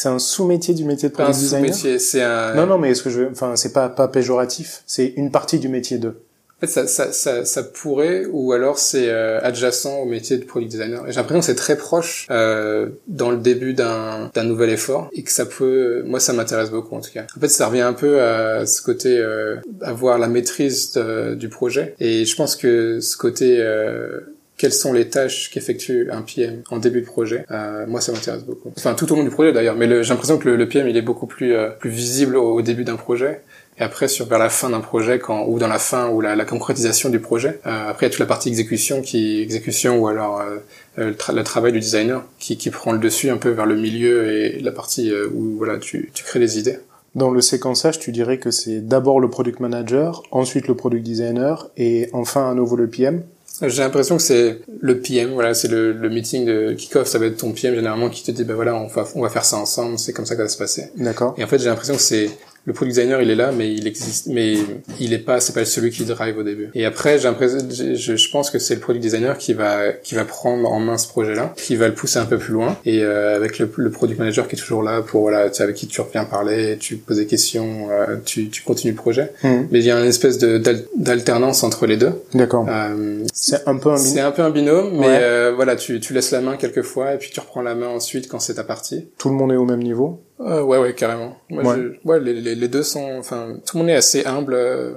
[SPEAKER 2] C'est un sous-métier du métier de
[SPEAKER 1] un
[SPEAKER 2] product designer
[SPEAKER 1] sous-métier, c'est un.
[SPEAKER 2] Non, non, mais est-ce que je veux, enfin, c'est pas, pas péjoratif. C'est une partie du métier de.
[SPEAKER 1] En fait, ça, ça, ça, ça pourrait, ou alors c'est euh, adjacent au métier de product designer. J'ai l'impression que c'est très proche euh, dans le début d'un d'un nouvel effort, et que ça peut, moi, ça m'intéresse beaucoup en tout cas. En fait, ça revient un peu à ce côté euh, avoir la maîtrise de- du projet, et je pense que ce côté euh, quelles sont les tâches qu'effectue un PM en début de projet. Euh, moi, ça m'intéresse beaucoup. Enfin, tout au long du projet d'ailleurs, mais j'ai l'impression que le, le PM, il est beaucoup plus euh, plus visible au, au début d'un projet. Et après, sur vers la fin d'un projet, quand ou dans la fin ou la, la concrétisation du projet. Euh, après, il y a toute la partie exécution, qui exécution ou alors euh, euh, le, le travail du designer, qui, qui prend le dessus un peu vers le milieu et la partie euh, où voilà, tu, tu crées des idées.
[SPEAKER 2] Dans le séquençage, tu dirais que c'est d'abord le product manager, ensuite le product designer et enfin à nouveau le PM.
[SPEAKER 1] J'ai l'impression que c'est le PM, voilà, c'est le, le meeting de kick-off, ça va être ton PM généralement qui te dit, bah voilà, on va, on va faire ça ensemble, c'est comme ça que ça va se passer.
[SPEAKER 2] D'accord.
[SPEAKER 1] Et en fait, j'ai l'impression que c'est le product designer, il est là, mais il existe, mais il est pas, c'est pas celui qui drive au début. Et après, j'ai l'impression, je, je- pense que c'est le product designer qui va, qui va prendre en main ce projet-là, qui va le pousser un peu plus loin, et euh, avec le, le product manager qui est toujours là pour voilà, tu avec qui tu reviens parler, tu poses des questions, euh, tu, tu continues le projet.
[SPEAKER 2] Mhm.
[SPEAKER 1] Mais il y a une espèce de d'al- d'alternance entre les deux.
[SPEAKER 2] D'accord.
[SPEAKER 1] Euh,
[SPEAKER 2] C'est un peu un
[SPEAKER 1] c'est
[SPEAKER 2] bin-
[SPEAKER 1] un peu un binôme, mais
[SPEAKER 2] Ouais.
[SPEAKER 1] euh, voilà, tu, tu laisses la main quelques fois et puis tu reprends la main ensuite quand c'est ta partie.
[SPEAKER 2] Tout le monde est au même niveau.
[SPEAKER 1] Euh, ouais, ouais, carrément. Moi,
[SPEAKER 2] Ouais.
[SPEAKER 1] je- ouais, les, les, les deux sont, enfin, tout le monde est assez humble euh,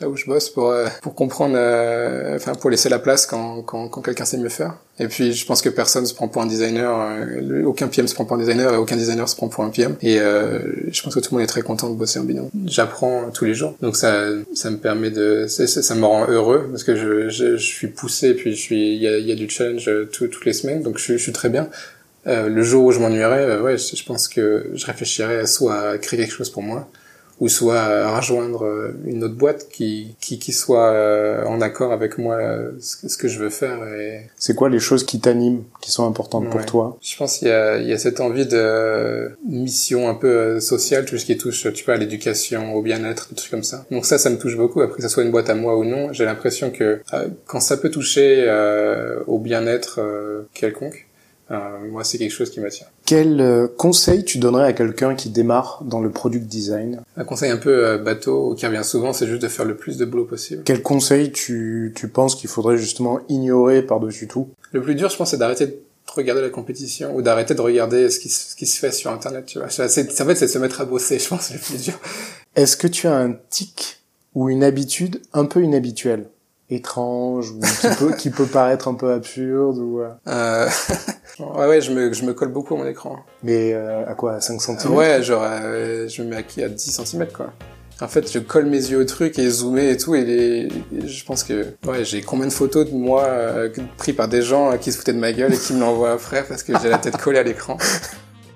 [SPEAKER 1] là où je bosse pour euh, pour comprendre, euh, enfin, pour laisser la place quand quand, quand quelqu'un sait mieux faire. Et puis, je pense que personne se prend pour un designer, aucun PM se prend pour un designer et aucun designer se prend pour un PM. Et euh, je pense que tout le monde est très content de bosser en binôme. J'apprends tous les jours, donc ça ça me permet de, ça me rend heureux parce que je je, je suis poussé, et puis je suis, il y a, il y a du challenge tout- toutes les semaines, donc je, je suis très bien. Euh, le jour où je m'ennuierais, euh, ouais, je, je pense que je réfléchirais soit à créer quelque chose pour moi, ou soit à rejoindre euh, une autre boîte qui qui, qui soit euh, en accord avec moi euh, ce, que- ce que je veux faire. Et
[SPEAKER 2] C'est quoi les choses qui t'animent, qui sont importantes pour toi?
[SPEAKER 1] Je pense qu'il y a il y a cette envie de mission un peu sociale, tout ce qui touche, tu vois, à l'éducation, au bien-être, des trucs comme ça. Donc ça, ça me touche beaucoup. Après que ça soit une boîte à moi ou non, j'ai l'impression que quand ça peut toucher euh, au bien-être euh, quelconque, moi, c'est quelque chose qui m'attire.
[SPEAKER 2] Quel euh, conseil tu donnerais à quelqu'un qui démarre dans le product design?
[SPEAKER 1] Un conseil un peu euh, bateau qui revient souvent, c'est juste de faire le plus de boulot possible.
[SPEAKER 2] Quel conseil tu, tu penses qu'il faudrait justement ignorer par-dessus tout?
[SPEAKER 1] Le plus dur, je pense, c'est d'arrêter regarder la compétition ou d'arrêter de regarder ce qui, ce qui se fait sur Internet, tu vois. C'est, en fait, c'est de se mettre à bosser, je pense, le plus dur.
[SPEAKER 2] Est-ce que tu as un tic ou une habitude un peu inhabituelle? Étrange ou qui peut, qui peut paraître un peu absurde ou
[SPEAKER 1] euh... euh ouais ouais je me je me colle beaucoup à mon écran
[SPEAKER 2] mais euh, à quoi à 5 cm
[SPEAKER 1] ouais genre euh, je me mets à, à 10 cm quoi en fait, je colle mes yeux au truc et zoomer et tout, et, les... je pense que ouais, j'ai combien de photos de moi prises par des gens qui se foutaient de ma gueule et qui me l'envoient après parce que j'ai la tête collée à l'écran.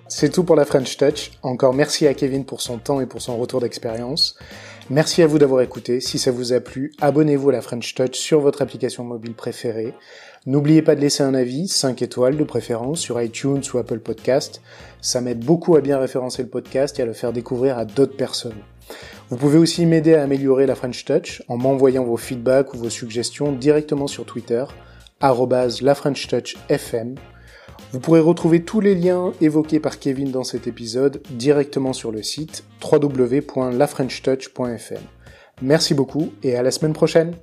[SPEAKER 2] C'est tout pour la French Touch. Encore merci à Kevin pour son temps et pour son retour d'expérience. Merci à vous d'avoir écouté. Si ça vous a plu, abonnez-vous à la French Touch sur votre application mobile préférée. N'oubliez pas de laisser un avis, 5 étoiles de préférence, sur iTunes ou Apple Podcast. Ça m'aide beaucoup à bien référencer le podcast et à le faire découvrir à d'autres personnes. Vous pouvez aussi m'aider à améliorer la French Touch en m'envoyant vos feedbacks ou vos suggestions directement sur Twitter, lafrenchtouchfm. Vous pourrez retrouver tous les liens évoqués par Kevin dans cet épisode directement sur le site www.lafrenchtouch.fm. Merci beaucoup et à la semaine prochaine